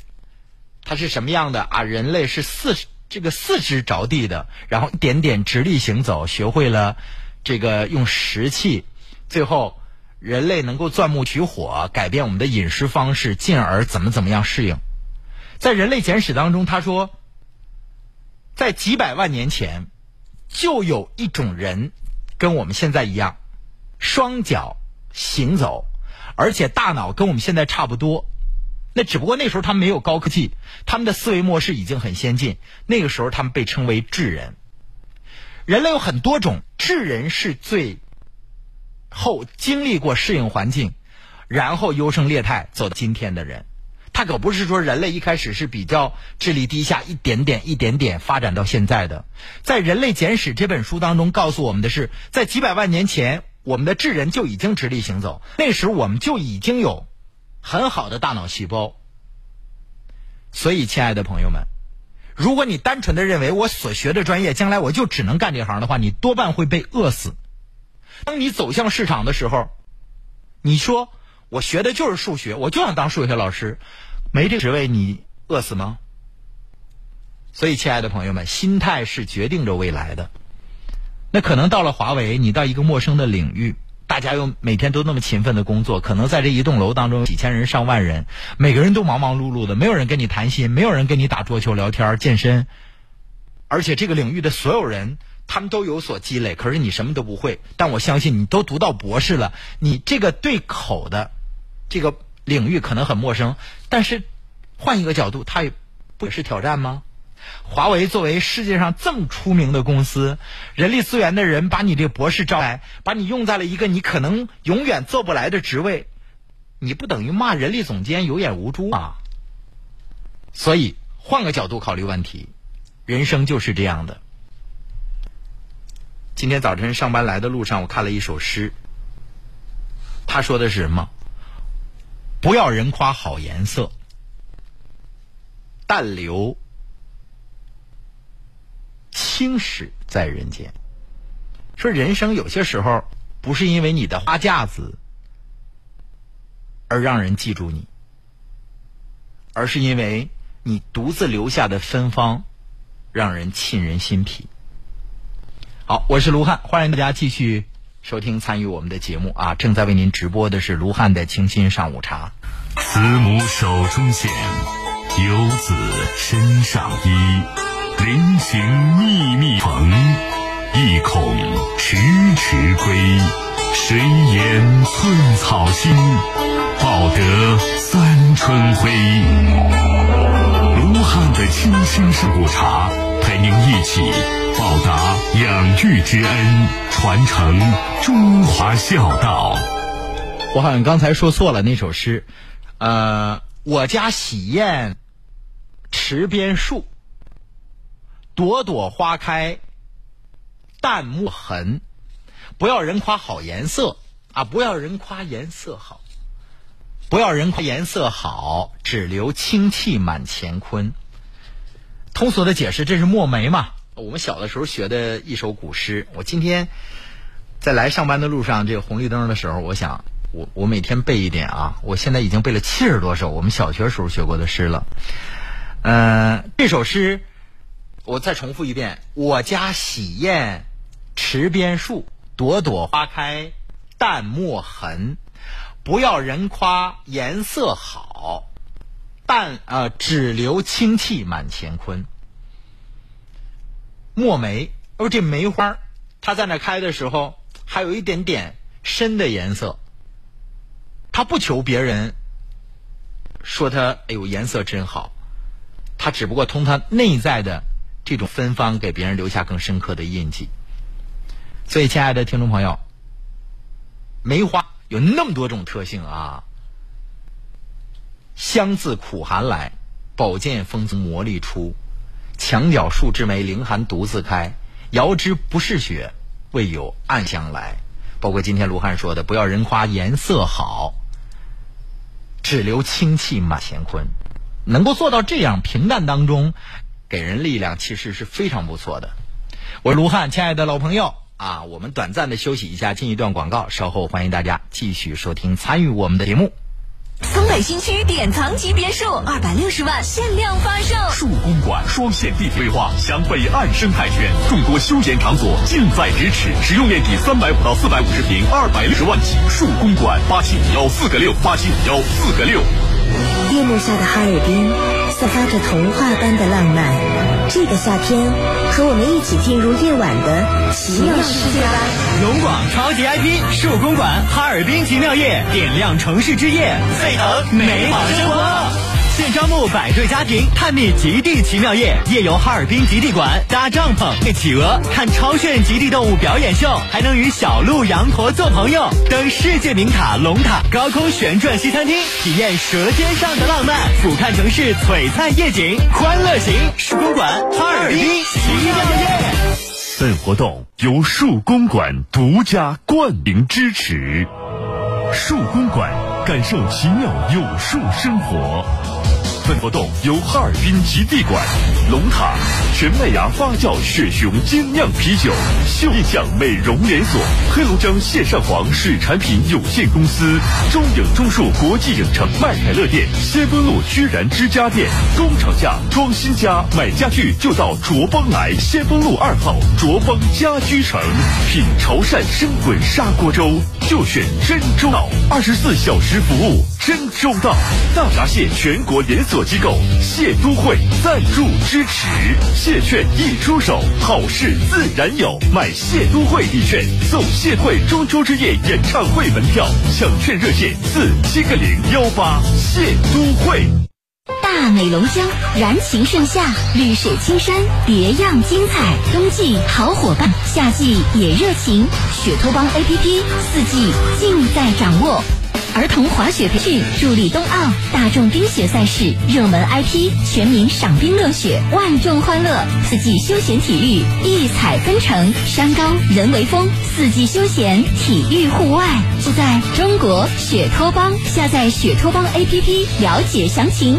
他是什么样的啊？人类是四这个四肢着地的，然后一点点直立行走，学会了这个用石器，最后。”人类能够钻木取火，改变我们的饮食方式，进而怎么怎么样适应？在《人类简史》当中，他说，在几百万年前，就有一种人跟我们现在一样，双脚行走，而且大脑跟我们现在差不多。那只不过那时候他们没有高科技，他们的思维模式已经很先进。那个时候他们被称为智人。人类有很多种，智人是最。后经历过适应环境，然后优胜劣汰走到今天的人，他可不是说人类一开始是比较智力低下，一点点一点点发展到现在的。在《人类简史》这本书当中告诉我们的是，在几百万年前，我们的智人就已经直立行走，那时我们就已经有很好的大脑细胞。所以，亲爱的朋友们，如果你单纯的认为我所学的专业将来我就只能干这行的话，你多半会被饿死。当你走向市场的时候，你说我学的就是数学，我就想当数学老师，没这职位你饿死吗？所以，亲爱的朋友们，心态是决定着未来的。那可能到了华为，你到一个陌生的领域，大家又每天都那么勤奋的工作，可能在这一栋楼当中几千人、上万人，每个人都忙忙碌碌的，没有人跟你谈心，没有人跟你打桌球、聊天、健身，而且这个领域的所有人。他们都有所积累，可是你什么都不会。但我相信你都读到博士了，你这个对口的这个领域可能很陌生，但是换一个角度，它也不也是挑战吗？华为作为世界上这么出名的公司，人力资源的人把你这个博士招来，把你用在了一个你可能永远做不来的职位，你不等于骂人力总监有眼无珠啊？所以换个角度考虑问题，人生就是这样的。今天早晨上班来的路上，我看了一首诗。他说的是什么？不要人夸好颜色，但留青史在人间。说人生有些时候不是因为你的花架子而让人记住你，而是因为你独自留下的芬芳让人沁人心脾。好，我是卢汉，欢迎大家继续收听参与我们的节目啊！正在为您直播的是卢汉的清新上午茶。慈母手中线，游子身上衣。临行密密缝，意恐迟迟归。谁言寸草心，报得三春晖。卢汉的清新上午茶，陪您一起。报答养育之恩，传承中华孝道。我好像刚才说错了那首诗，呃，我家喜宴池边树，朵朵花开淡墨痕。不要人夸好颜色啊，不要人夸颜色好，不要人夸颜色好，只留清气满乾坤。通俗的解释，这是墨梅嘛？我们小的时候学的一首古诗，我今天在来上班的路上，这个红绿灯的时候，我想，我我每天背一点啊，我现在已经背了七十多首我们小学时候学过的诗了。嗯，这首诗我再重复一遍：我家洗砚池边树，朵朵花开淡墨痕。不要人夸颜色好，但啊只留清气满乾坤。墨梅，哦，这梅花，它在那开的时候，还有一点点深的颜色。它不求别人说它，哎呦，颜色真好。它只不过通它内在的这种芬芳，给别人留下更深刻的印记。所以，亲爱的听众朋友，梅花有那么多种特性啊，香自苦寒来，宝剑锋从磨砺出。墙角数枝梅，凌寒独自开。遥知不是雪，为有暗香来。包括今天卢汉说的，不要人夸颜色好，只留清气满乾坤。能够做到这样平淡当中给人力量，其实是非常不错的。我是卢汉，亲爱的老朋友啊，我们短暂的休息一下，进一段广告，稍后欢迎大家继续收听参与我们的节目。松北新区典藏级别墅，二百六十万限量发售。树公馆双线地铁规划，湘北岸生态圈，众多休闲场所近在咫尺。使用面积三百五到四百五十平，二百六十万起。树公馆八七五幺四个六八七五幺四个六。夜幕下的哈尔滨，散发着童话般的浪漫。这个夏天，和我们一起进入夜晚的奇妙世界吧！龙广超级 IP 树公馆哈尔滨奇妙夜，点亮城市之夜，沸腾美好生活。现招募百对家庭，探秘极地奇妙夜，夜游哈尔滨极地馆，搭帐篷、配企鹅，看超炫极地动物表演秀，还能与小鹿、羊驼做朋友，登世界名塔龙塔，高空旋转西餐厅，体验舌尖上的浪漫，俯瞰城市璀璨夜景，欢乐行树公馆哈尔滨奇妙夜。本活动由树公馆独家冠名支持，树公馆。感受奇妙有数生活。本活动由哈尔滨极地馆、龙塔、全麦芽发酵雪熊精酿啤酒、秀印象美容连锁、黑龙江线上黄水产品有限公司、中影中数国际影城麦凯乐店、先锋路居然之家店、工厂价装新家买家具就到卓邦来，先锋路二号卓邦家居城，品潮汕生滚砂锅粥就选真周到，二十四小时服务真周到。大闸蟹全国连锁机构谢都会赞助支持，蟹券一出手，好事自然有。买蟹都会礼券送蟹会中秋之夜演唱会门票，抢券热线四七个零幺八。蟹都会。大美龙江，燃情盛夏，绿水青山，别样精彩。冬季好伙伴，夏季也热情。雪托邦 APP，四季尽在掌握。儿童滑雪培训助力冬奥，大众冰雪赛事热门 IP，全民赏冰乐雪，万众欢乐。四季休闲体育，异彩纷呈，山高人为峰，四季休闲体育户外就在中国雪托邦。下载雪托邦 APP，了解详情。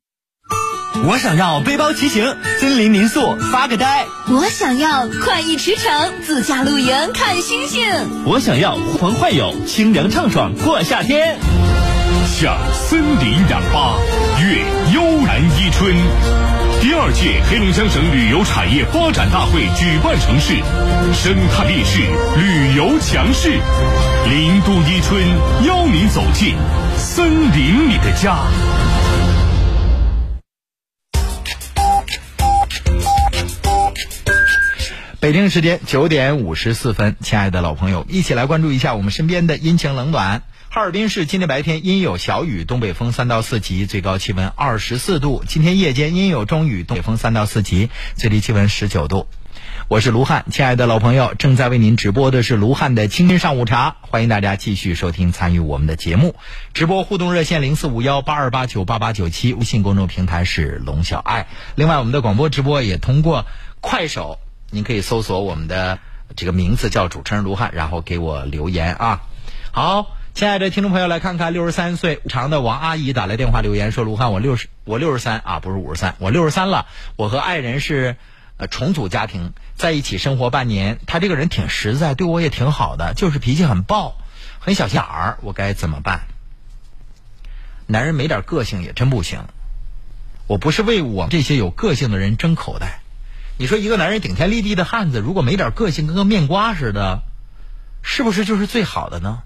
我想要背包骑行，森林民宿发个呆；我想要快意驰骋，自驾露营看星星；我想要呼朋唤友，清凉畅爽过夏天。向森林氧吧，悦悠然伊春。第二届黑龙江省旅游产业发展大会举办城市，生态烈士，旅游强势。林都伊春邀您走进森林里的家。北京时间九点五十四分，亲爱的老朋友，一起来关注一下我们身边的阴晴冷暖。哈尔滨市今天白天阴有小雨，东北风三到四级，最高气温二十四度。今天夜间阴有中雨，东北风三到四级，最低气温十九度。我是卢汉，亲爱的老朋友，正在为您直播的是卢汉的清新上午茶，欢迎大家继续收听参与我们的节目。直播互动热线零四五幺八二八九八八九七，微信公众平台是龙小爱。另外，我们的广播直播也通过快手。您可以搜索我们的这个名字叫主持人卢汉，然后给我留言啊。好，亲爱的听众朋友，来看看六十三岁长的王阿姨打来电话留言说：“卢汉，我六十，我六十三啊，不是五十三，我六十三了。我和爱人是呃重组家庭，在一起生活半年。他这个人挺实在，对我也挺好的，就是脾气很暴，很小心眼儿。我该怎么办？男人没点个性也真不行。我不是为我这些有个性的人争口袋。”你说一个男人顶天立地的汉子，如果没点个性，跟个面瓜似的，是不是就是最好的呢？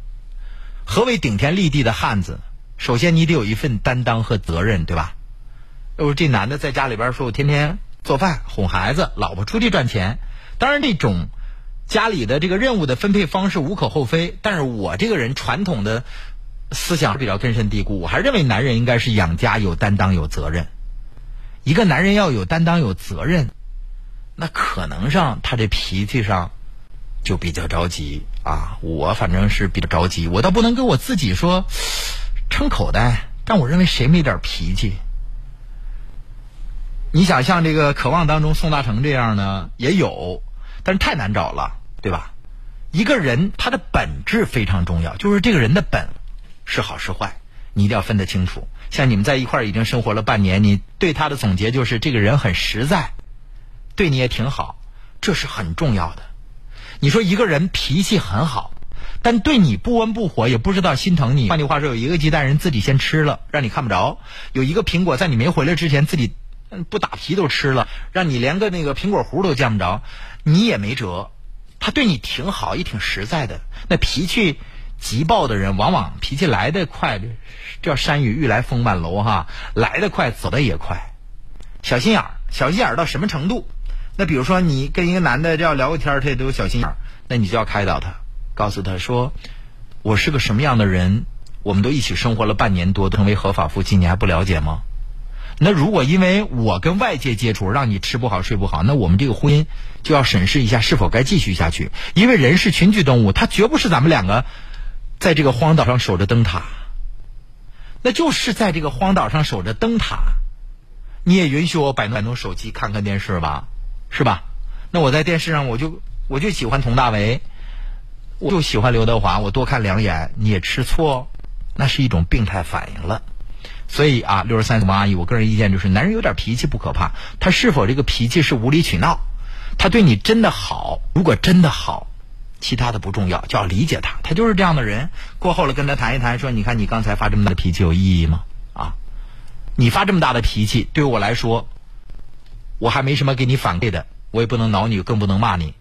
何为顶天立地的汉子？首先你得有一份担当和责任，对吧？要是这男的在家里边说，我天天做饭、哄孩子，老婆出去赚钱，当然这种家里的这个任务的分配方式无可厚非。但是我这个人传统的思想比较根深蒂固，我还认为男人应该是养家有担当、有责任。一个男人要有担当、有责任。那可能上他这脾气上就比较着急啊，我反正是比较着急，我倒不能跟我自己说撑口袋，但我认为谁没点脾气？你想像这个《渴望》当中宋大成这样呢，也有，但是太难找了，对吧？一个人他的本质非常重要，就是这个人的本是好是坏，你一定要分得清楚。像你们在一块儿已经生活了半年，你对他的总结就是这个人很实在。对你也挺好，这是很重要的。你说一个人脾气很好，但对你不温不火，也不知道心疼你。换句话说，有一个鸡蛋人自己先吃了，让你看不着；有一个苹果在你没回来之前自己不打皮都吃了，让你连个那个苹果核都见不着，你也没辙。他对你挺好，也挺实在的。那脾气急暴的人，往往脾气来得快，叫山雨欲来风满楼哈，来得快，走得也快。小心眼儿，小心眼儿到什么程度？那比如说，你跟一个男的这样聊个天，他也都有小心眼儿，那你就要开导他，告诉他说：“我是个什么样的人？我们都一起生活了半年多，成为合法夫妻，你还不了解吗？那如果因为我跟外界接触让你吃不好睡不好，那我们这个婚姻就要审视一下是否该继续下去。因为人是群居动物，他绝不是咱们两个在这个荒岛上守着灯塔，那就是在这个荒岛上守着灯塔。你也允许我摆弄摆弄手机看看电视吧，是吧？那我在电视上我就我就喜欢佟大为，我就喜欢刘德华，我多看两眼，你也吃醋，那是一种病态反应了。所以啊，六十三王阿姨，我个人意见就是，男人有点脾气不可怕，他是否这个脾气是无理取闹，他对你真的好，如果真的好，其他的不重要，就要理解他，他就是这样的人。过后了跟他谈一谈，说你看你刚才发这么大的脾气有意义吗？啊？你发这么大的脾气，对我来说，我还没什么给你反馈的，我也不能挠你，更不能骂你，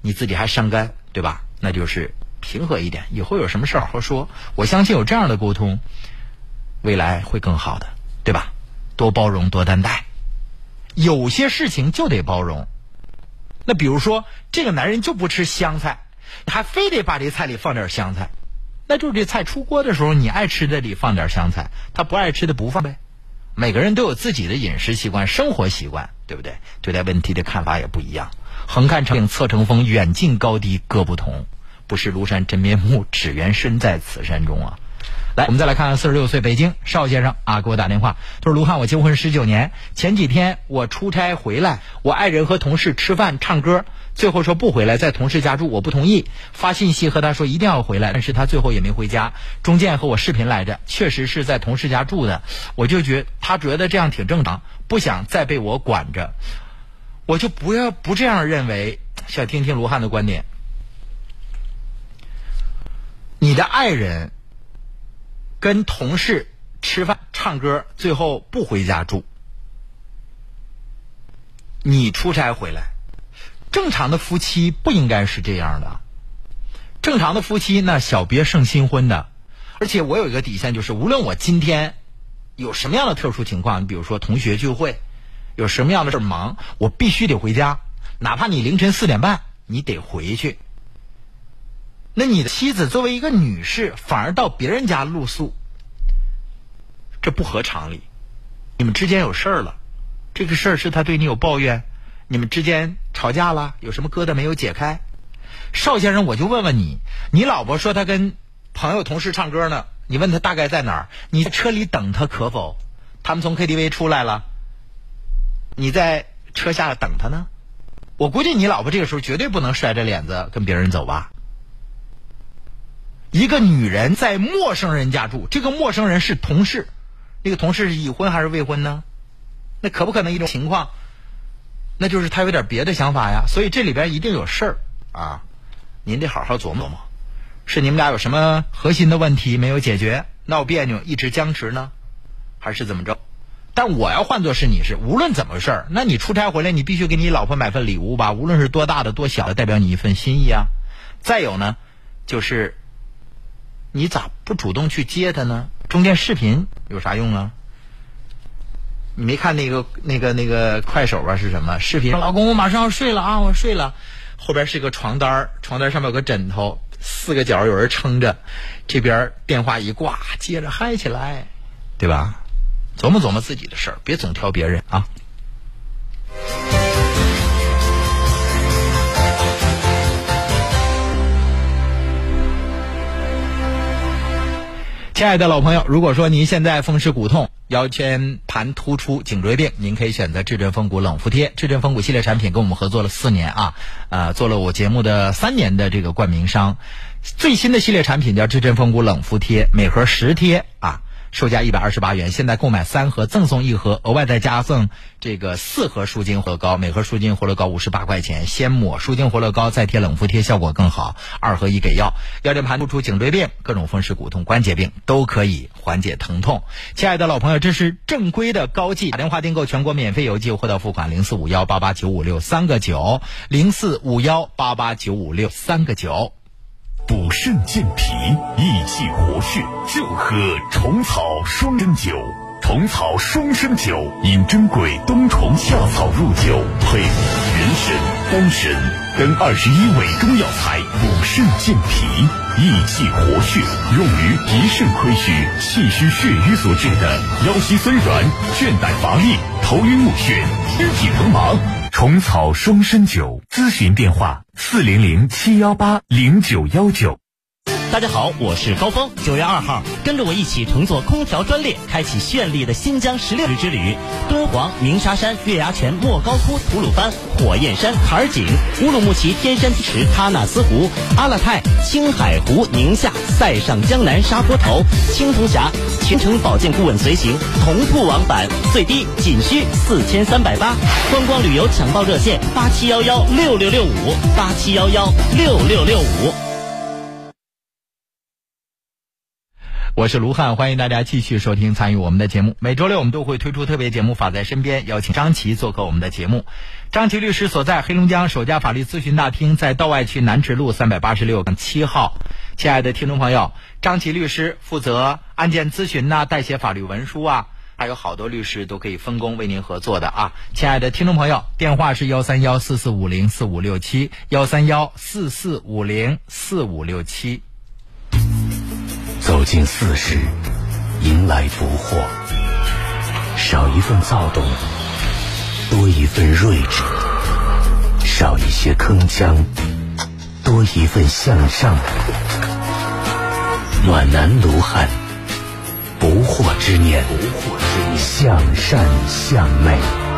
你自己还伤肝，对吧？那就是平和一点，以后有什么事好好说。我相信有这样的沟通，未来会更好的，对吧？多包容，多担待，有些事情就得包容。那比如说，这个男人就不吃香菜，还非得把这菜里放点香菜，那就是这菜出锅的时候，你爱吃的里放点香菜，他不爱吃的不放呗。每个人都有自己的饮食习惯、生活习惯，对不对？对待问题的看法也不一样。横看成岭侧成峰，远近高低各不同。不识庐山真面目，只缘身在此山中啊！来，我们再来看看四十六岁北京邵先生啊，给我打电话，他说：“卢汉，我结婚十九年，前几天我出差回来，我爱人和同事吃饭唱歌。”最后说不回来，在同事家住，我不同意。发信息和他说一定要回来，但是他最后也没回家。中间和我视频来着，确实是在同事家住的。我就觉他觉得这样挺正常，不想再被我管着。我就不要不这样认为。想听听卢汉的观点。你的爱人跟同事吃饭唱歌，最后不回家住，你出差回来。正常的夫妻不应该是这样的，正常的夫妻那小别胜新婚的，而且我有一个底线，就是无论我今天有什么样的特殊情况，你比如说同学聚会，有什么样的事忙，我必须得回家，哪怕你凌晨四点半，你得回去。那你的妻子作为一个女士，反而到别人家露宿，这不合常理。你们之间有事儿了，这个事儿是他对你有抱怨。你们之间吵架了，有什么疙瘩没有解开？邵先生，我就问问你，你老婆说她跟朋友同事唱歌呢，你问她大概在哪儿？你在车里等她可否？他们从 KTV 出来了，你在车下等她呢？我估计你老婆这个时候绝对不能甩着脸子跟别人走吧？一个女人在陌生人家住，这个陌生人是同事，那个同事是已婚还是未婚呢？那可不可能一种情况？那就是他有点别的想法呀，所以这里边一定有事儿啊，您得好好琢磨琢磨，是你们俩有什么核心的问题没有解决，闹别扭一直僵持呢，还是怎么着？但我要换作是你是，无论怎么事儿，那你出差回来，你必须给你老婆买份礼物吧，无论是多大的多小的，代表你一份心意啊。再有呢，就是你咋不主动去接她呢？中间视频有啥用啊？你没看那个那个那个快手吧？是什么视频？老公，我马上要睡了啊！我睡了，后边是个床单床单上面有个枕头，四个角有人撑着，这边电话一挂，接着嗨起来，对吧？琢磨琢磨自己的事儿，别总挑别人啊。亲爱的老朋友，如果说您现在风湿骨痛、腰间盘突出、颈椎病，您可以选择至臻风骨冷敷贴。至臻风骨系列产品跟我们合作了四年啊，呃，做了我节目的三年的这个冠名商。最新的系列产品叫至臻风骨冷敷贴，每盒十贴啊。售价一百二十八元，现在购买三盒赠送一盒，额外再加赠这个四盒舒筋活乐膏，每盒舒筋活乐膏五十八块钱，先抹舒筋活乐膏，再贴冷敷贴，效果更好。二合一给药，腰间盘突出、颈椎病、各种风湿骨痛、关节病都可以缓解疼痛。亲爱的老朋友，这是正规的高剂，打电话订购全国免费邮寄，货到付款零四五幺八八九五六三个九零四五幺八八九五六三个九。补肾健脾、益气活血，就喝虫草双参酒。虫草双参酒因珍贵冬虫夏草入酒，配元参、丹参等二十一味中药材，补肾健脾、益气活血，用于脾肾亏虚、气虚血瘀所致的腰膝酸软、倦怠乏力、头晕目眩、肢体疼麻。虫草双参酒，咨询电话：四零零七幺八零九幺九。大家好，我是高峰。九月二号，跟着我一起乘坐空调专列，开启绚丽的新疆十六日之旅。敦煌、鸣沙山、月牙泉、莫高窟、吐鲁番、火焰山、坎儿井、乌鲁木齐天山池、喀纳斯湖、阿勒泰、青海湖、宁夏、塞上江南、沙坡头、青铜峡，全程保健顾问随行，同步往返，最低仅需四千三百八。观光旅游抢报热线：八七幺幺六六六五八七幺幺六六六五。我是卢汉，欢迎大家继续收听参与我们的节目。每周六我们都会推出特别节目《法在身边》，邀请张琪做客我们的节目。张琪律师所在黑龙江首家法律咨询大厅在道外区南池路三百八十六七号。亲爱的听众朋友，张琪律师负责案件咨询呐、代写法律文书啊，还有好多律师都可以分工为您合作的啊。亲爱的听众朋友，电话是幺三幺四四五零四五六七幺三幺四四五零四五六七。走进四十，迎来不惑。少一份躁动，多一份睿智；少一些铿锵，多一份向上。暖男卢汉，不惑之年，向善向美。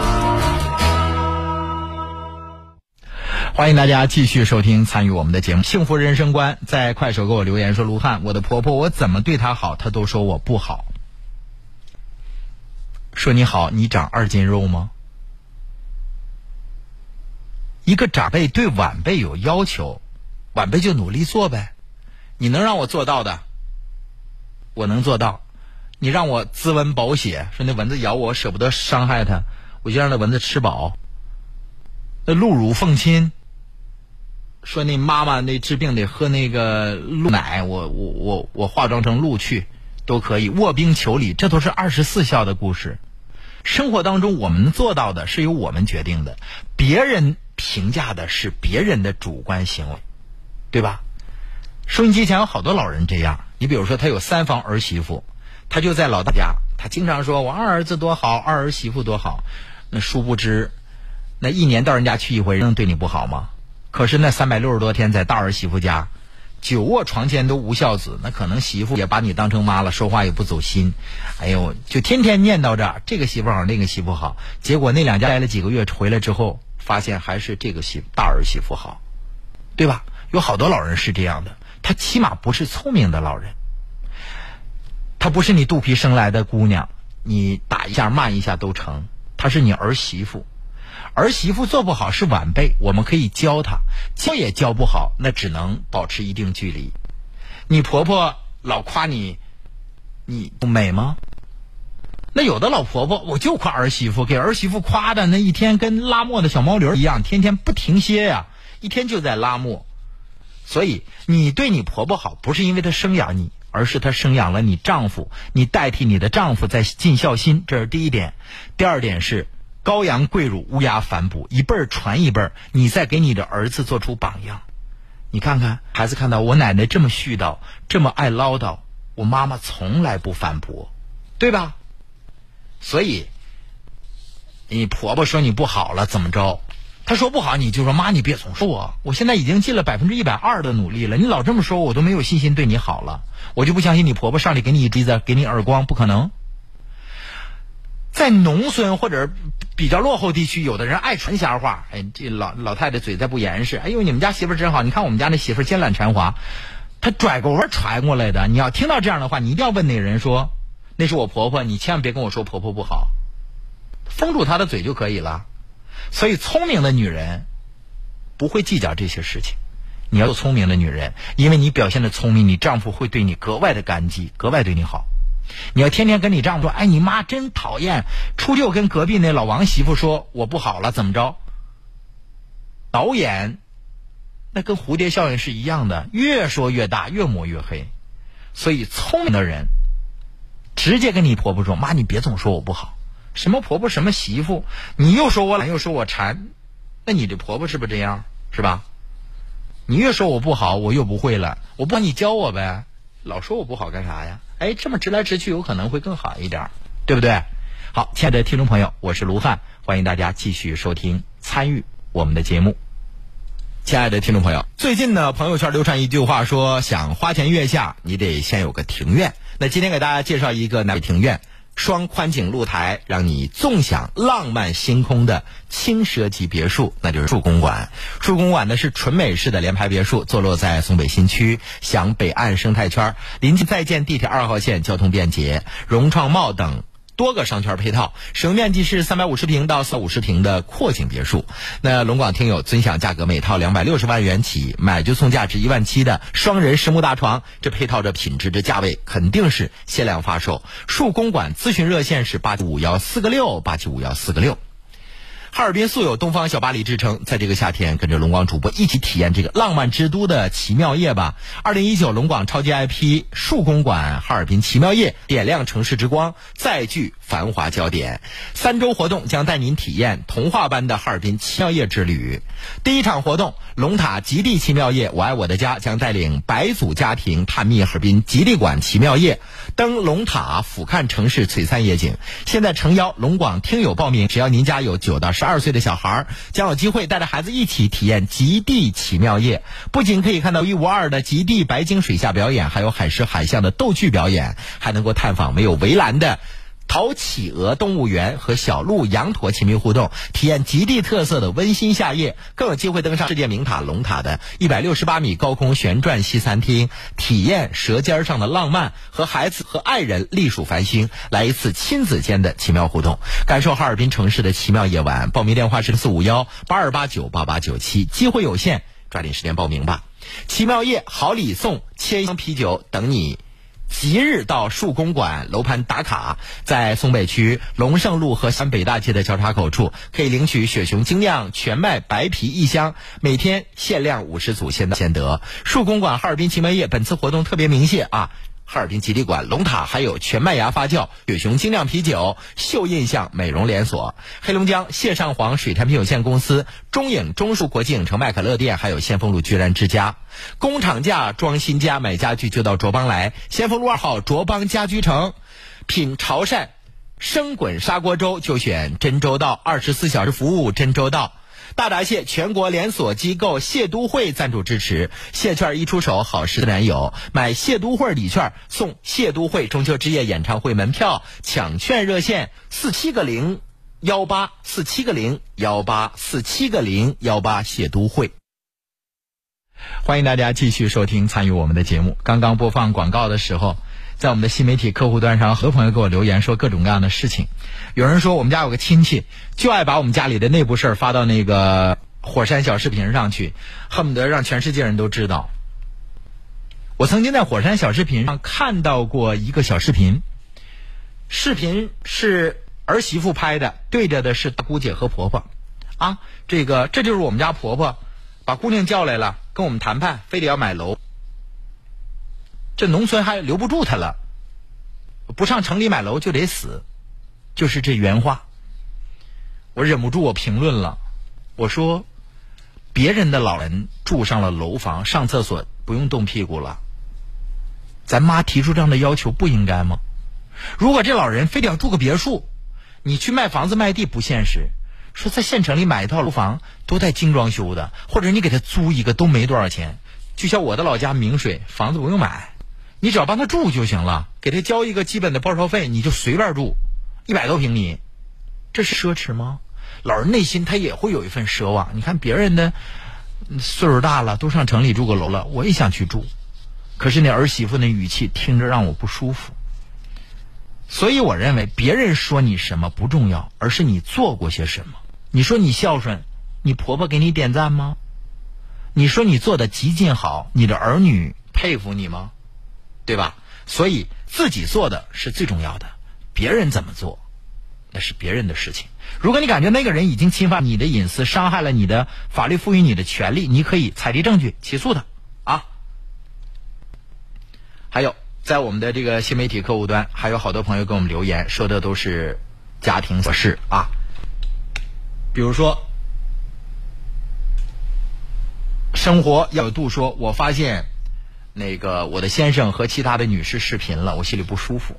欢迎大家继续收听参与我们的节目《幸福人生观》。在快手给我留言说：“卢汉，我的婆婆我怎么对她好，她都说我不好。说你好，你长二斤肉吗？一个长辈对晚辈有要求，晚辈就努力做呗。你能让我做到的，我能做到。你让我滋温保血，说那蚊子咬我舍不得伤害它，我就让那蚊子吃饱。那鹿乳奉亲。”说那妈妈那治病得喝那个鹿奶，我我我我化妆成鹿去，都可以卧冰求鲤，这都是二十四孝的故事。生活当中我们能做到的是由我们决定的，别人评价的是别人的主观行为，对吧？收音机前有好多老人这样，你比如说他有三房儿媳妇，他就在老大家，他经常说我二儿子多好，二儿媳妇多好，那殊不知，那一年到人家去一回，能对你不好吗？可是那三百六十多天在大儿媳妇家，久卧床前都无孝子，那可能媳妇也把你当成妈了，说话也不走心，哎呦，就天天念叨着这个媳妇好，那个媳妇好。结果那两家待了几个月回来之后，发现还是这个媳大儿媳妇好，对吧？有好多老人是这样的，他起码不是聪明的老人，他不是你肚皮生来的姑娘，你打一下骂一下都成，他是你儿媳妇。儿媳妇做不好是晚辈，我们可以教她，教也教不好，那只能保持一定距离。你婆婆老夸你，你不美吗？那有的老婆婆我就夸儿媳妇，给儿媳妇夸的那一天跟拉磨的小毛驴一样，天天不停歇呀，一天就在拉磨。所以你对你婆婆好，不是因为她生养你，而是她生养了你丈夫，你代替你的丈夫在尽孝心，这是第一点。第二点是。羔羊跪乳，乌鸦反哺，一辈儿传一辈儿。你再给你的儿子做出榜样，你看看孩子看到我奶奶这么絮叨，这么爱唠叨，我妈妈从来不反驳，对吧？所以，你婆婆说你不好了，怎么着？她说不好，你就说妈，你别总说我。我现在已经尽了百分之一百二的努力了，你老这么说，我都没有信心对你好了。我就不相信你婆婆上来给你一锥子，给你耳光，不可能。在农村或者比较落后地区，有的人爱传瞎话。哎，这老老太太嘴再不严实，哎呦，你们家媳妇真好！你看我们家那媳妇尖懒馋滑，她拽个弯传过来的。你要听到这样的话，你一定要问那个人说：“那是我婆婆，你千万别跟我说婆婆不好。”封住她的嘴就可以了。所以，聪明的女人不会计较这些事情。你要做聪明的女人，因为你表现的聪明，你丈夫会对你格外的感激，格外对你好。你要天天跟你丈夫说：“哎，你妈真讨厌。”初六跟隔壁那老王媳妇说：“我不好了，怎么着？”导演，那跟蝴蝶效应是一样的，越说越大，越抹越黑。所以聪明的人，直接跟你婆婆说：“妈，你别总说我不好。什么婆婆，什么媳妇，你又说我懒，又说我馋，那你这婆婆是不是这样？是吧？你越说我不好，我越不会了。我不你教我呗，老说我不好干啥呀？哎，这么直来直去，有可能会更好一点，对不对？好，亲爱的听众朋友，我是卢汉，欢迎大家继续收听参与我们的节目。亲爱的听众朋友，最近呢，朋友圈流传一句话说，想花前月下，你得先有个庭院。那今天给大家介绍一个南庭院。双宽景露台，让你纵享浪漫星空的轻奢级别墅，那就是树公馆。树公馆呢是纯美式的联排别墅，坐落在松北新区，享北岸生态圈，临近在建地铁二号线，交通便捷，融创茂等。多个商圈配套，使用面积是三百五十平到四五十平的阔景别墅。那龙广听友尊享价格，每套两百六十万元起，买就送价值一万七的双人实木大床，这配套着品质，这价位肯定是限量发售。树公馆咨询热线是八七五幺四个六八七五幺四个六。哈尔滨素有“东方小巴黎”之称，在这个夏天，跟着龙广主播一起体验这个浪漫之都的奇妙夜吧！二零一九龙广超级 IP 树公馆哈尔滨奇妙夜，点亮城市之光，再聚繁华焦点。三周活动将带您体验童话般的哈尔滨奇妙夜之旅。第一场活动，龙塔极地奇妙夜，我爱我的家将带领百组家庭探秘哈尔滨极地馆奇妙夜，登龙塔俯瞰城市璀璨夜景。现在诚邀龙广听友报名，只要您家有九到十。十二岁的小孩将有机会带着孩子一起体验极地奇妙夜，不仅可以看到一无二的极地白鲸水下表演，还有海狮海象的逗趣表演，还能够探访没有围栏的。淘企鹅动物园和小鹿、羊驼亲密互动，体验极地特色的温馨夏夜，更有机会登上世界名塔龙塔的一百六十八米高空旋转西餐厅，体验舌尖上的浪漫，和孩子和爱人立数繁星，来一次亲子间的奇妙互动，感受哈尔滨城市的奇妙夜晚。报名电话是四五幺八二八九八八九七，机会有限，抓紧时间报名吧！奇妙夜好礼送，千箱啤酒等你。即日到树公馆楼盘打卡，在松北区龙胜路和山北大街的交叉口处，可以领取雪熊精酿全麦白啤一箱，每天限量五十组，先到先得。树公馆哈尔滨奇门夜本次活动特别明显啊！哈尔滨吉利馆、龙塔，还有全麦芽发酵、雪熊精酿啤酒、秀印象美容连锁、黑龙江谢上皇水产品有限公司、中影中数国际影城麦可乐店，还有先锋路居然之家。工厂价装新家买家具就到卓邦来，先锋路二号卓邦家居城。品潮汕生滚砂锅粥就选真周到，二十四小时服务真周到。大闸蟹全国连锁机构蟹都会赞助支持，蟹券一出手，好事自然有。买蟹都会礼券送蟹都会中秋之夜演唱会门票，抢券热线四七个零幺八四七个零幺八四七个零幺八蟹都会。欢迎大家继续收听参与我们的节目。刚刚播放广告的时候。在我们的新媒体客户端上，很多朋友给我留言说各种各样的事情。有人说我们家有个亲戚，就爱把我们家里的内部事儿发到那个火山小视频上去，恨不得让全世界人都知道。我曾经在火山小视频上看到过一个小视频，视频是儿媳妇拍的，对着的是大姑姐和婆婆。啊，这个这就是我们家婆婆，把姑娘叫来了，跟我们谈判，非得要买楼。这农村还留不住他了，不上城里买楼就得死，就是这原话。我忍不住我评论了，我说，别人的老人住上了楼房，上厕所不用动屁股了，咱妈提出这样的要求不应该吗？如果这老人非得要住个别墅，你去卖房子卖地不现实，说在县城里买一套楼房都带精装修的，或者你给他租一个都没多少钱，就像我的老家明水，房子不用买。你只要帮他住就行了，给他交一个基本的报销费，你就随便住，一百多平米，这是奢侈吗？老人内心他也会有一份奢望。你看别人的岁数大了，都上城里住个楼了，我也想去住，可是那儿媳妇那语气听着让我不舒服。所以我认为，别人说你什么不重要，而是你做过些什么。你说你孝顺，你婆婆给你点赞吗？你说你做的极尽好，你的儿女佩服你吗？对吧？所以自己做的是最重要的，别人怎么做，那是别人的事情。如果你感觉那个人已经侵犯你的隐私，伤害了你的法律赋予你的权利，你可以采集证据起诉他啊。还有，在我们的这个新媒体客户端，还有好多朋友给我们留言，说的都是家庭琐事啊，比如说生活要有度说。我发现，那个我的先生和其他的女士视频了，我心里不舒服。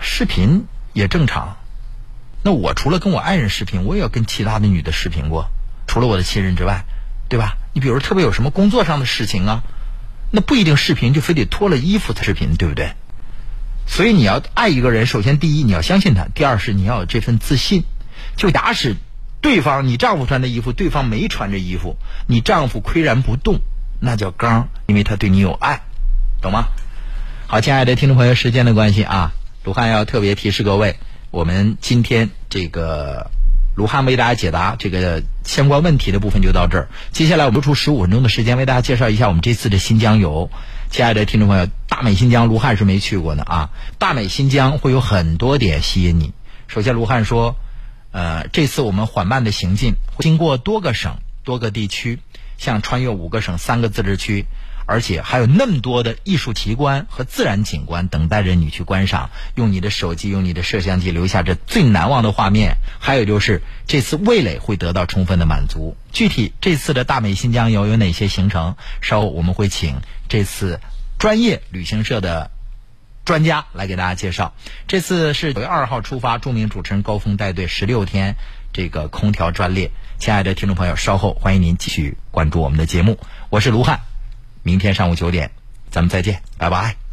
视频也正常。那我除了跟我爱人视频，我也要跟其他的女的视频过，除了我的亲人之外，对吧？你比如特别有什么工作上的事情啊，那不一定视频就非得脱了衣服才视频，对不对？所以你要爱一个人，首先第一你要相信他，第二是你要有这份自信。就假使对方你丈夫穿的衣服，对方没穿着衣服，你丈夫岿然不动，那叫刚，因为他对你有爱，懂吗？好，亲爱的听众朋友，时间的关系啊，卢汉要特别提示各位。我们今天这个卢汉为大家解答这个相关问题的部分就到这儿。接下来我们出十五分钟的时间为大家介绍一下我们这次的新疆游。亲爱的听众朋友，大美新疆卢汉是没去过的啊。大美新疆会有很多点吸引你。首先，卢汉说，呃，这次我们缓慢的行进，经过多个省、多个地区，像穿越五个省、三个自治区。而且还有那么多的艺术奇观和自然景观等待着你去观赏，用你的手机、用你的摄像机留下这最难忘的画面。还有就是这次味蕾会得到充分的满足。具体这次的大美新疆游有哪些行程？稍后我们会请这次专业旅行社的专家来给大家介绍。这次是九月二号出发，著名主持人高峰带队十六天，这个空调专列。亲爱的听众朋友，稍后欢迎您继续关注我们的节目，我是卢汉。明天上午九点，咱们再见，拜拜。